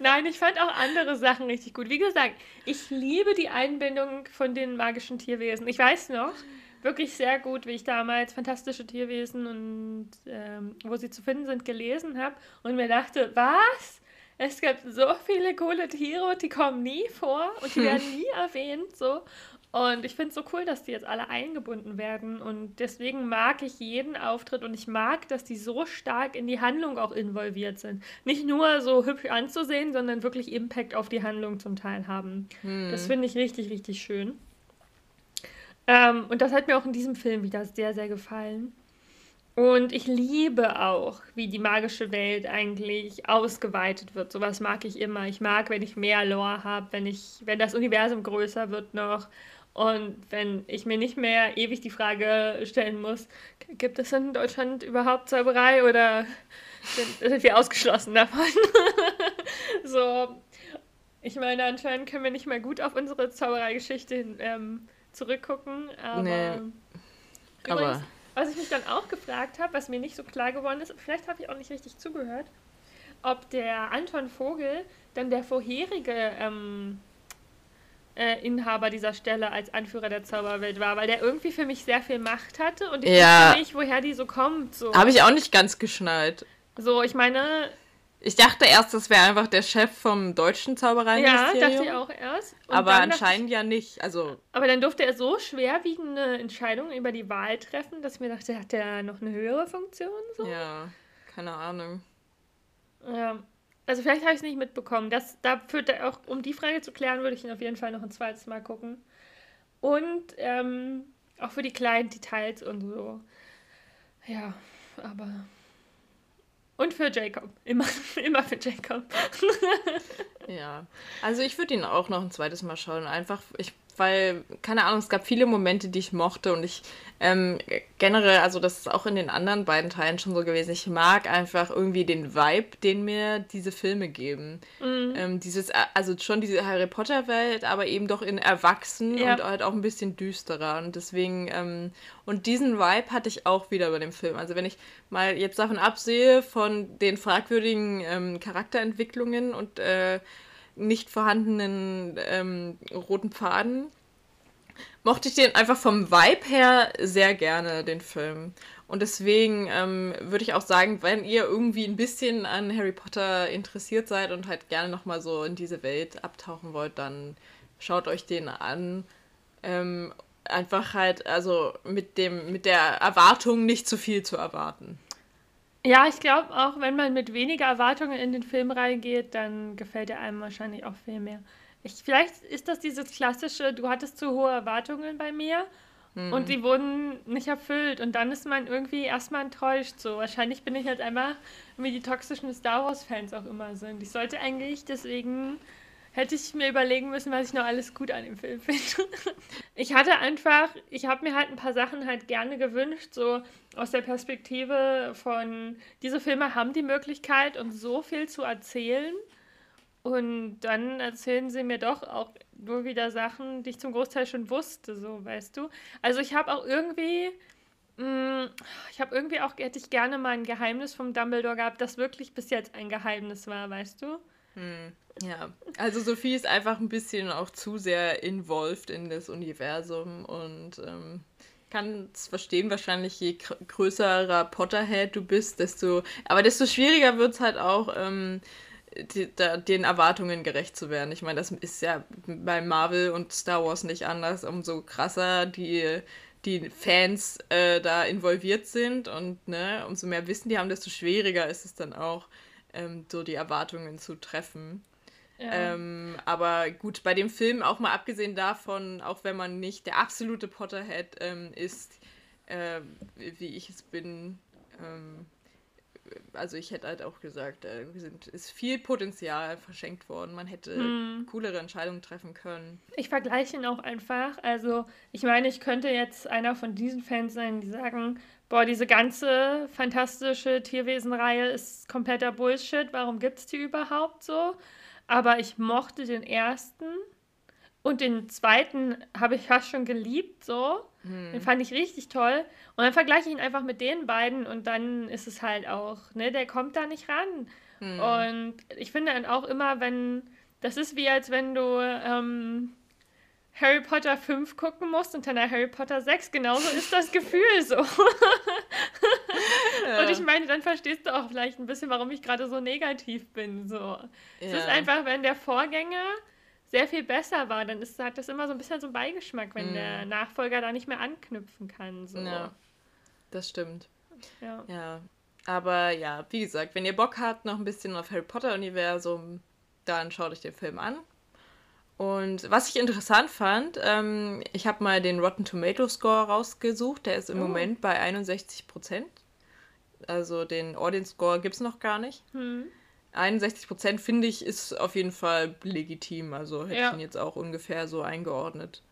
Nein, ich fand auch andere Sachen richtig gut. Wie gesagt, ich liebe die Einbindung von den magischen Tierwesen. Ich weiß noch, wirklich sehr gut, wie ich damals Fantastische Tierwesen und ähm, wo sie zu finden sind gelesen habe und mir dachte, was? Es gibt so viele coole Tiere die kommen nie vor und die hm. werden nie erwähnt. So. Und ich finde es so cool, dass die jetzt alle eingebunden werden. Und deswegen mag ich jeden Auftritt und ich mag, dass die so stark in die Handlung auch involviert sind. Nicht nur so hübsch anzusehen, sondern wirklich Impact auf die Handlung zum Teil haben. Hm. Das finde ich richtig, richtig schön. Ähm, und das hat mir auch in diesem Film wieder sehr, sehr gefallen. Und ich liebe auch, wie die magische Welt eigentlich ausgeweitet wird. Sowas mag ich immer. Ich mag, wenn ich mehr Lore habe, wenn ich, wenn das Universum größer wird noch und wenn ich mir nicht mehr ewig die Frage stellen muss, gibt es in Deutschland überhaupt Zauberei oder sind, wir ausgeschlossen davon? [LAUGHS] so, ich meine, anscheinend können wir nicht mehr gut auf unsere Zaubereigeschichte ähm, zurückgucken, aber. Nee. Übrigens, aber was ich mich dann auch gefragt habe, was mir nicht so klar geworden ist, vielleicht habe ich auch nicht richtig zugehört, ob der Anton Vogel dann der vorherige ähm, äh, Inhaber dieser Stelle als Anführer der Zauberwelt war, weil der irgendwie für mich sehr viel Macht hatte und ich ja. wusste nicht, woher die so kommt. So. Habe ich auch nicht ganz geschnallt. So, ich meine, ich dachte erst, das wäre einfach der Chef vom deutschen Zaubereiministerium. Ja, dachte ich auch erst. Und aber anscheinend ich, ja nicht. Also aber dann durfte er so schwerwiegende Entscheidungen über die Wahl treffen, dass ich mir dachte, hat er noch eine höhere Funktion? So? Ja, keine Ahnung. Ja, also vielleicht habe ich es nicht mitbekommen. Das, dafür, auch, um die Frage zu klären, würde ich ihn auf jeden Fall noch ein zweites Mal gucken. Und ähm, auch für die kleinen Details und so. Ja, aber und für Jacob. Immer, [LAUGHS] immer für Jacob. ja. Also ich würde ihn auch noch ein zweites Mal schauen. Einfach, ich weil, keine Ahnung, es gab viele Momente, die ich mochte und ich ähm, generell, also das ist auch in den anderen beiden Teilen schon so gewesen, ich mag einfach irgendwie den Vibe, den mir diese Filme geben. Mhm. Ähm, dieses, äh, also schon diese Harry Potter-Welt, aber eben doch in Erwachsen ja. und halt auch ein bisschen düsterer und deswegen, ähm, und diesen Vibe hatte ich auch wieder bei dem Film. Also wenn ich mal jetzt davon absehe, von den fragwürdigen ähm, Charakterentwicklungen und äh, nicht vorhandenen ähm, roten Faden mochte ich den einfach vom Vibe her sehr gerne, den Film. Und deswegen ähm, würde ich auch sagen, wenn ihr irgendwie ein bisschen an Harry Potter interessiert seid und halt gerne nochmal so in diese Welt abtauchen wollt, dann schaut euch den an. Ähm, einfach halt, also mit dem, mit der Erwartung nicht zu viel zu erwarten. Ja, ich glaube auch, wenn man mit weniger Erwartungen in den Film reingeht, dann gefällt er einem wahrscheinlich auch viel mehr. ich, vielleicht ist das dieses klassische, du hattest zu hohe Erwartungen bei mir mhm. und die wurden nicht erfüllt und dann ist man irgendwie erstmal enttäuscht. So, wahrscheinlich bin ich halt einmal, wie die toxischen Star Wars-Fans auch immer sind. Ich sollte eigentlich deswegen hätte ich mir überlegen müssen, was ich noch alles gut an dem Film finde. [LAUGHS] Ich hatte einfach, ich habe mir halt ein paar Sachen halt gerne gewünscht, so aus der Perspektive von, diese Filme haben die Möglichkeit, uns so viel zu erzählen. Und dann erzählen sie mir doch auch nur wieder Sachen, die ich zum Großteil schon wusste, so, weißt du. Also ich habe auch irgendwie, mh, mm, ich habe irgendwie auch, hätte ich gerne mal ein Geheimnis vom Dumbledore gehabt, das wirklich bis jetzt ein Geheimnis war, weißt du. Hm. Ja, also Sophie ist einfach ein bisschen auch zu sehr involved in das Universum und ähm, kann es verstehen, wahrscheinlich je größerer Potterhead du bist, desto, aber desto schwieriger wird es halt auch, ähm, die, da, den Erwartungen gerecht zu werden. Ich meine, das ist ja bei Marvel und Star Wars nicht anders. Umso krasser die, die Fans äh, da involviert sind und ne, umso mehr Wissen die haben, desto schwieriger ist es dann auch, ähm, so die Erwartungen zu treffen. Ja. Ähm, aber gut, bei dem Film, auch mal abgesehen davon, auch wenn man nicht der absolute Potterhead ähm, ist, äh, wie ich es bin, ähm, also ich hätte halt auch gesagt, äh, sind, ist viel Potenzial verschenkt worden. Man hätte hm. coolere Entscheidungen treffen können. Ich vergleiche ihn auch einfach. Also ich meine, ich könnte jetzt einer von diesen Fans sein, die sagen, boah, diese ganze fantastische Tierwesenreihe ist kompletter Bullshit. Warum gibt es die überhaupt so? Aber ich mochte den ersten und den zweiten habe ich fast schon geliebt, so. Hm. Den fand ich richtig toll. Und dann vergleiche ich ihn einfach mit den beiden und dann ist es halt auch, ne, der kommt da nicht ran. Hm. Und ich finde dann auch immer, wenn, das ist wie als wenn du ähm, Harry Potter 5 gucken musst und dann Harry Potter 6. Genauso ist das Gefühl so. [LAUGHS] ja. Und ich meine, dann verstehst du auch vielleicht ein bisschen, warum ich gerade so negativ bin. So. Ja. Es ist einfach, wenn der Vorgänger sehr viel besser war, dann ist, hat das immer so ein bisschen so einen Beigeschmack, wenn mm. der Nachfolger da nicht mehr anknüpfen kann. So. Ja, das stimmt. Ja. ja. Aber ja, wie gesagt, wenn ihr Bock habt, noch ein bisschen auf Harry Potter-Universum, dann schaut euch den Film an. Und was ich interessant fand, ähm, ich habe mal den Rotten Tomato Score rausgesucht. Der ist im oh. Moment bei 61 Prozent. Also den Audience Score gibt es noch gar nicht. Hm. 61 Prozent finde ich ist auf jeden Fall legitim. Also hätte ja. ich ihn jetzt auch ungefähr so eingeordnet.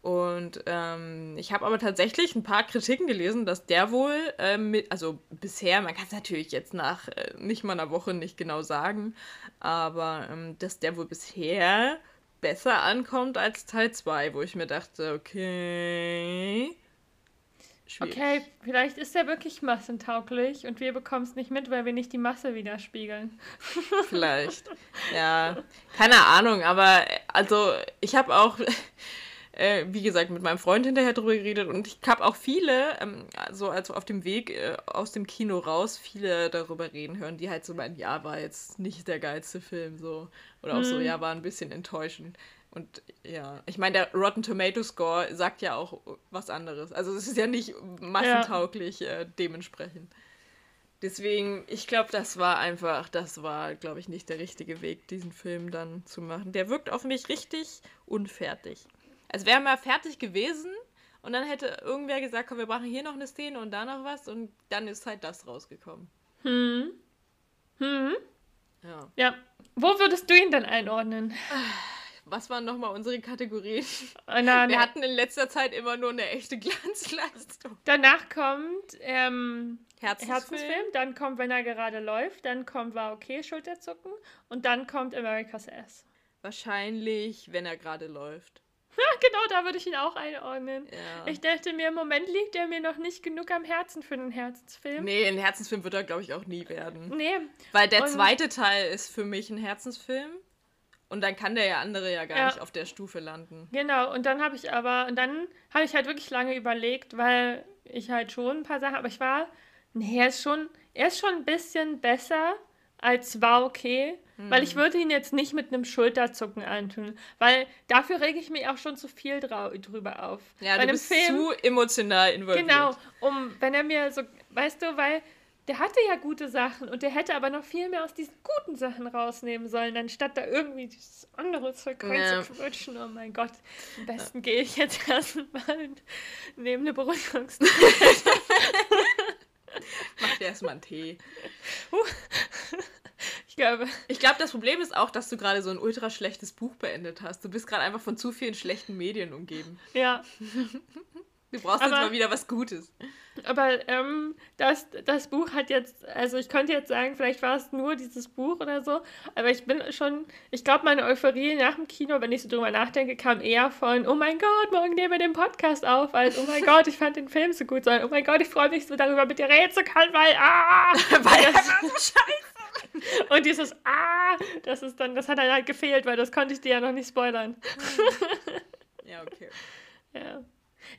Und ähm, ich habe aber tatsächlich ein paar Kritiken gelesen, dass der wohl ähm, mit, also bisher, man kann es natürlich jetzt nach äh, nicht mal einer Woche nicht genau sagen, aber ähm, dass der wohl bisher besser ankommt als Teil 2, wo ich mir dachte, okay, Schwierig. Okay, vielleicht ist er wirklich massentauglich und wir bekommen es nicht mit, weil wir nicht die Masse widerspiegeln. [LAUGHS] Vielleicht. Ja, keine Ahnung, aber also ich habe auch, äh, wie gesagt, mit meinem Freund hinterher drüber geredet und ich habe auch viele, ähm, so also auf dem Weg äh, aus dem Kino raus, viele darüber reden hören, die halt so meinen, ja, war jetzt nicht der geilste Film so. Oder auch hm. so, mhm. ja, war ein bisschen enttäuschend. Und ja, ich meine, der Rotten Tomato Score sagt ja auch was anderes. Also es ist ja nicht massentauglich ja. äh, dementsprechend. Deswegen, ich glaube, das war einfach, das war, glaube ich, nicht der richtige Weg, diesen Film dann zu machen. Der wirkt auf mich richtig unfertig. Es wäre mal fertig gewesen und dann hätte irgendwer gesagt, komm, wir brauchen hier noch eine Szene und da noch was und dann ist halt das rausgekommen. Hm. Hm. Ja. Ja. Wo würdest du ihn denn einordnen? was waren nochmal unsere Kategorien? Äh, na, Wir hatten in letzter Zeit immer nur eine echte [LAUGHS] Glanzleistung. Danach kommt ähm, Herzensfilm. Herzensfilm, dann kommt Wenn er gerade läuft, dann kommt War okay, Schulterzucken und dann kommt America's Ass. Wahrscheinlich, wenn er gerade läuft. [LAUGHS] Genau, da würde ich ihn auch einordnen. Ja. Ich dachte mir, im Moment liegt er mir noch nicht genug am Herzen für einen Herzensfilm. Nee, ein Herzensfilm wird er, glaube ich, auch nie werden. Nee. Weil der zweite Teil ist für mich ein Herzensfilm. Und dann kann der ja andere ja gar ja. nicht auf der Stufe landen. Genau, und dann habe ich aber, und dann habe ich halt wirklich lange überlegt, weil ich halt schon ein paar Sachen, aber ich war, nee, er ist schon, er ist schon ein bisschen besser als war okay, hm. weil ich würde ihn jetzt nicht mit einem Schulterzucken antun, weil dafür rege ich mich auch schon zu viel drüber auf. Ja, Bei du bist Film, zu emotional involviert. Genau, um, wenn er mir so, weißt du, weil der hatte ja gute Sachen und der hätte aber noch viel mehr aus diesen guten Sachen rausnehmen sollen, anstatt da irgendwie dieses andere Zeug reinzuquetschen. Ja. Oh mein Gott, am besten ja. gehe ich jetzt [LAUGHS] erstmal und nehme eine Beruhigungstablette. [LAUGHS] [LAUGHS] Mach dir erstmal einen Tee. Uh. Ich glaube. [LAUGHS] Ich glaube, das Problem ist auch, dass du gerade so ein ultra schlechtes Buch beendet hast. Du bist gerade einfach von zu vielen schlechten Medien umgeben. Ja. Du brauchst aber, jetzt mal wieder was Gutes. Aber ähm, das, das Buch hat jetzt, also ich könnte jetzt sagen, vielleicht war es nur dieses Buch oder so, aber ich bin schon, ich glaube, meine Euphorie nach dem Kino, wenn ich so drüber nachdenke, kam eher von, oh mein Gott, morgen nehmen wir den Podcast auf, als, oh mein [LAUGHS] Gott, ich fand den Film so gut, sondern, oh mein Gott, ich freue mich so darüber, mit dir reden zu können, weil, ah, [LAUGHS] weil das scheiße. Und dieses Ah, das ist dann, das hat halt gefehlt, weil das konnte ich dir ja noch nicht spoilern. [LAUGHS] ja, okay. Ja.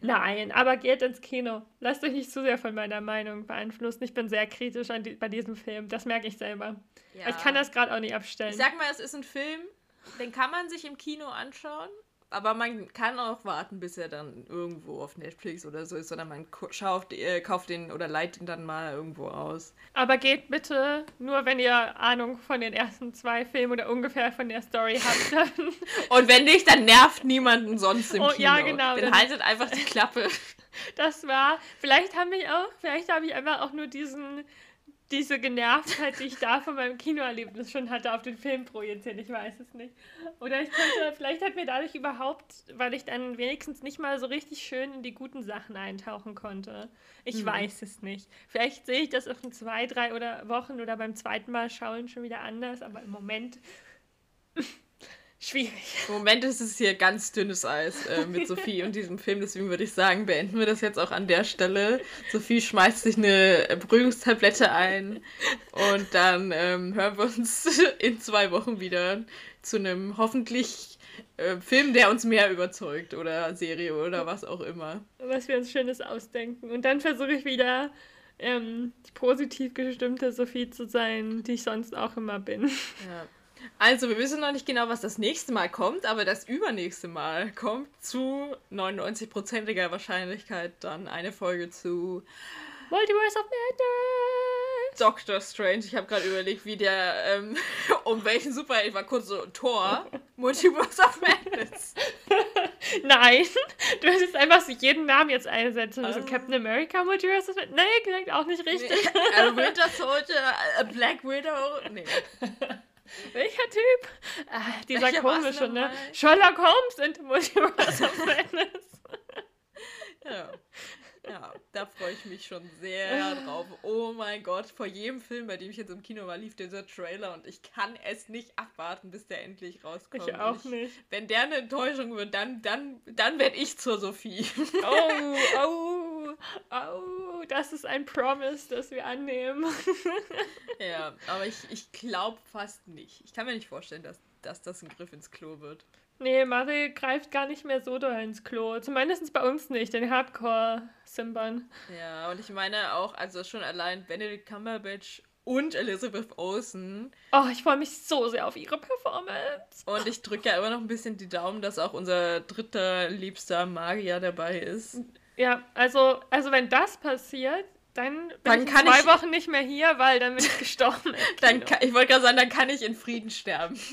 Nein, aber geht ins Kino. Lasst euch nicht zu sehr von meiner Meinung beeinflussen. Ich bin sehr kritisch die, bei diesem Film. Das merke ich selber. Ja. Ich kann das gerade auch nicht abstellen. Ich sag mal, es ist ein Film, den kann man sich im Kino anschauen. Aber man kann auch warten, bis er dann irgendwo auf Netflix oder so ist, sondern man schaut, äh, kauft den oder leiht ihn dann mal irgendwo aus. Aber geht bitte nur, wenn ihr Ahnung von den ersten zwei Filmen oder ungefähr von der Story habt. [LAUGHS] Und wenn nicht, dann nervt niemanden sonst im oh, Kino. Ja, genau. Dann, dann haltet einfach die Klappe. [LAUGHS] Das war, vielleicht habe ich auch, vielleicht habe ich einfach auch nur diesen diese Genervtheit, die ich da von meinem Kinoerlebnis schon hatte, auf den Film projizieren. Ich weiß es nicht. Oder ich könnte, vielleicht hat mir dadurch überhaupt, weil ich dann wenigstens nicht mal so richtig schön in die guten Sachen eintauchen konnte. Ich mhm. weiß es nicht. Vielleicht sehe ich das auch in zwei, drei oder Wochen oder beim zweiten Mal schauen schon wieder anders, aber im Moment schwierig. Im Moment ist es hier ganz dünnes Eis äh, mit [LAUGHS] Sophie und diesem Film, deswegen würde ich sagen, beenden wir das jetzt auch an der Stelle. Sophie schmeißt sich eine Beruhigungstablette ein und dann ähm, hören wir uns [LAUGHS] in zwei Wochen wieder zu einem hoffentlich äh, Film, der uns mehr überzeugt oder Serie oder was auch immer. Was wir uns Schönes ausdenken. Und dann versuche ich wieder ähm, die positiv gestimmte Sophie zu sein, die ich sonst auch immer bin. Ja. Also, wir wissen noch nicht genau, was das nächste Mal kommt, aber das übernächste Mal kommt zu 99%iger Wahrscheinlichkeit dann eine Folge zu Multiverse of Madness. Doctor Strange. Ich habe gerade überlegt, wie der, ähm, [LAUGHS] um welchen Superheld war kurz so Thor. [LAUGHS] Multiverse of Madness. [LAUGHS] Nein, du hättest einfach so jeden Namen jetzt einsetzen müssen. Um. Captain America, Multiverse of Madness. Nee, klingt auch nicht richtig. Nee. Also Winter Soldier, äh, Black Widow. Nee. Welcher Typ? Ah, dieser Welcher komische, ne? Sherlock Holmes in Multiverse of Madness. [LAUGHS] ja. Ja, da freue ich mich schon sehr drauf. Oh mein Gott, vor jedem Film, bei dem ich jetzt im Kino war, lief dieser Trailer und ich kann es nicht abwarten, bis der endlich rauskommt. Ich auch ich, nicht. Wenn der eine Enttäuschung wird, dann, dann, dann werde ich zur Sophie. Oh, [LAUGHS] oh, oh, das ist ein Promise, das wir annehmen. [LAUGHS] ja, aber ich, ich glaube fast nicht. Ich kann mir nicht vorstellen, dass, dass das ein Griff ins Klo wird. Nee, Marvel greift gar nicht mehr so doll ins Klo. Zumindest bei uns nicht, den Hardcore-Simbern. Ja, und ich meine auch, also schon allein Benedict Cumberbatch und Elizabeth Olsen. Oh, ich freue mich so sehr auf ihre Performance. Und ich drücke ja immer noch ein bisschen die Daumen, dass auch unser dritter liebster Magier dabei ist. Ja, also, also wenn das passiert, dann bin dann ich zwei ich, Wochen nicht mehr hier, weil dann bin ich gestorben. [LAUGHS] dann kann, ich wollte gerade sagen, dann kann ich in Frieden sterben. [LAUGHS]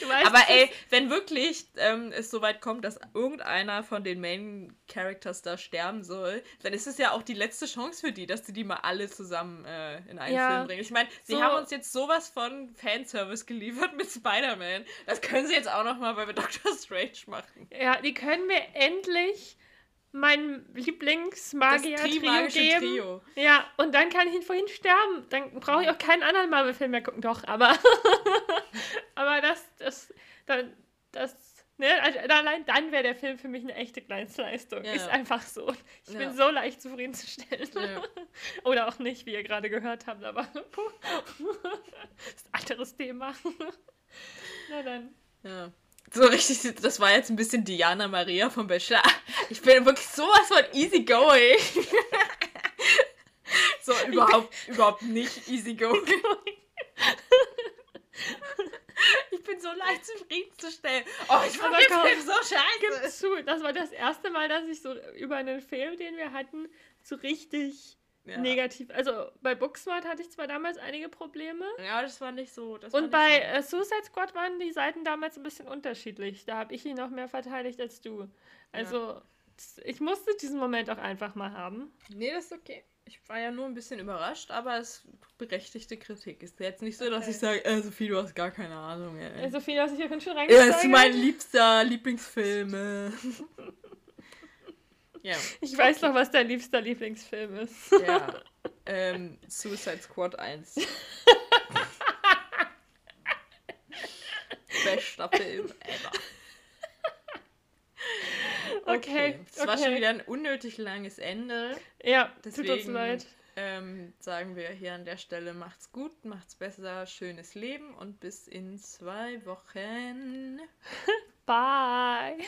Weißt, aber ey, wenn wirklich ähm, es so weit kommt, dass irgendeiner von den Main Characters da sterben soll, dann ist es ja auch die letzte Chance für die, dass sie die mal alle zusammen äh, in einen ja, Film bringen. Ich meine, sie so haben uns jetzt sowas von Fanservice geliefert mit Spider-Man. Das können sie jetzt auch noch mal bei Doctor [LAUGHS] Strange machen. Ja, die können mir endlich mein Lieblingsmagier-Trio geben. Trio. Ja, und dann kann ich ihn vorhin sterben. Dann brauche ich auch keinen anderen Marvel-Film mehr gucken. Doch, aber. [LAUGHS] aber das, das, das, das ne, also allein dann wäre der Film für mich eine echte Glanzleistung. Ja. Ist einfach so. Ich ja. bin so leicht zufriedenzustellen. Ja. [LAUGHS] Oder auch nicht, wie ihr gerade gehört habt, aber. [LAUGHS] das ist ein anderes Thema. Na dann. Ja so richtig, das war jetzt ein bisschen Diana Maria vom Bachelor. Ich bin wirklich sowas von easy going. [LAUGHS] so überhaupt, überhaupt nicht easy going. [LAUGHS] Ich bin so leicht zufriedenzustellen. Oh, ich fand den Film so scheiße. zu, das war das erste Mal, dass ich so über einen Film, den wir hatten, so richtig Ja. negativ. Also bei Booksmart hatte ich zwar damals einige Probleme. Ja, das war nicht so. Das Und bei so. äh, Suicide Squad waren die Seiten damals ein bisschen unterschiedlich. Da habe ich ihn noch mehr verteidigt als du. Also z- ich musste diesen Moment auch einfach mal haben. Nee, das ist okay. Ich war ja nur ein bisschen überrascht, aber es ist berechtigte Kritik. Ist jetzt nicht so, dass Okay. ich sage, äh, Sophie, du hast gar keine Ahnung, ey. Äh, Sophie, du hast dich hier schon Er reingesteigert. ist mein liebster Lieblingsfilm. [LAUGHS] ja, Ich weiß doch, was dein liebster Lieblingsfilm ist. ja. Ähm, Suicide Squad 1. [LAUGHS] Bester Film ever. Okay, Das war schon okay. wieder ein unnötig langes Ende. Ja, tut uns Deswegen leid. ähm, sagen wir hier an der Stelle, macht's gut, macht's besser, schönes Leben und bis in zwei Wochen. [LAUGHS] Bye.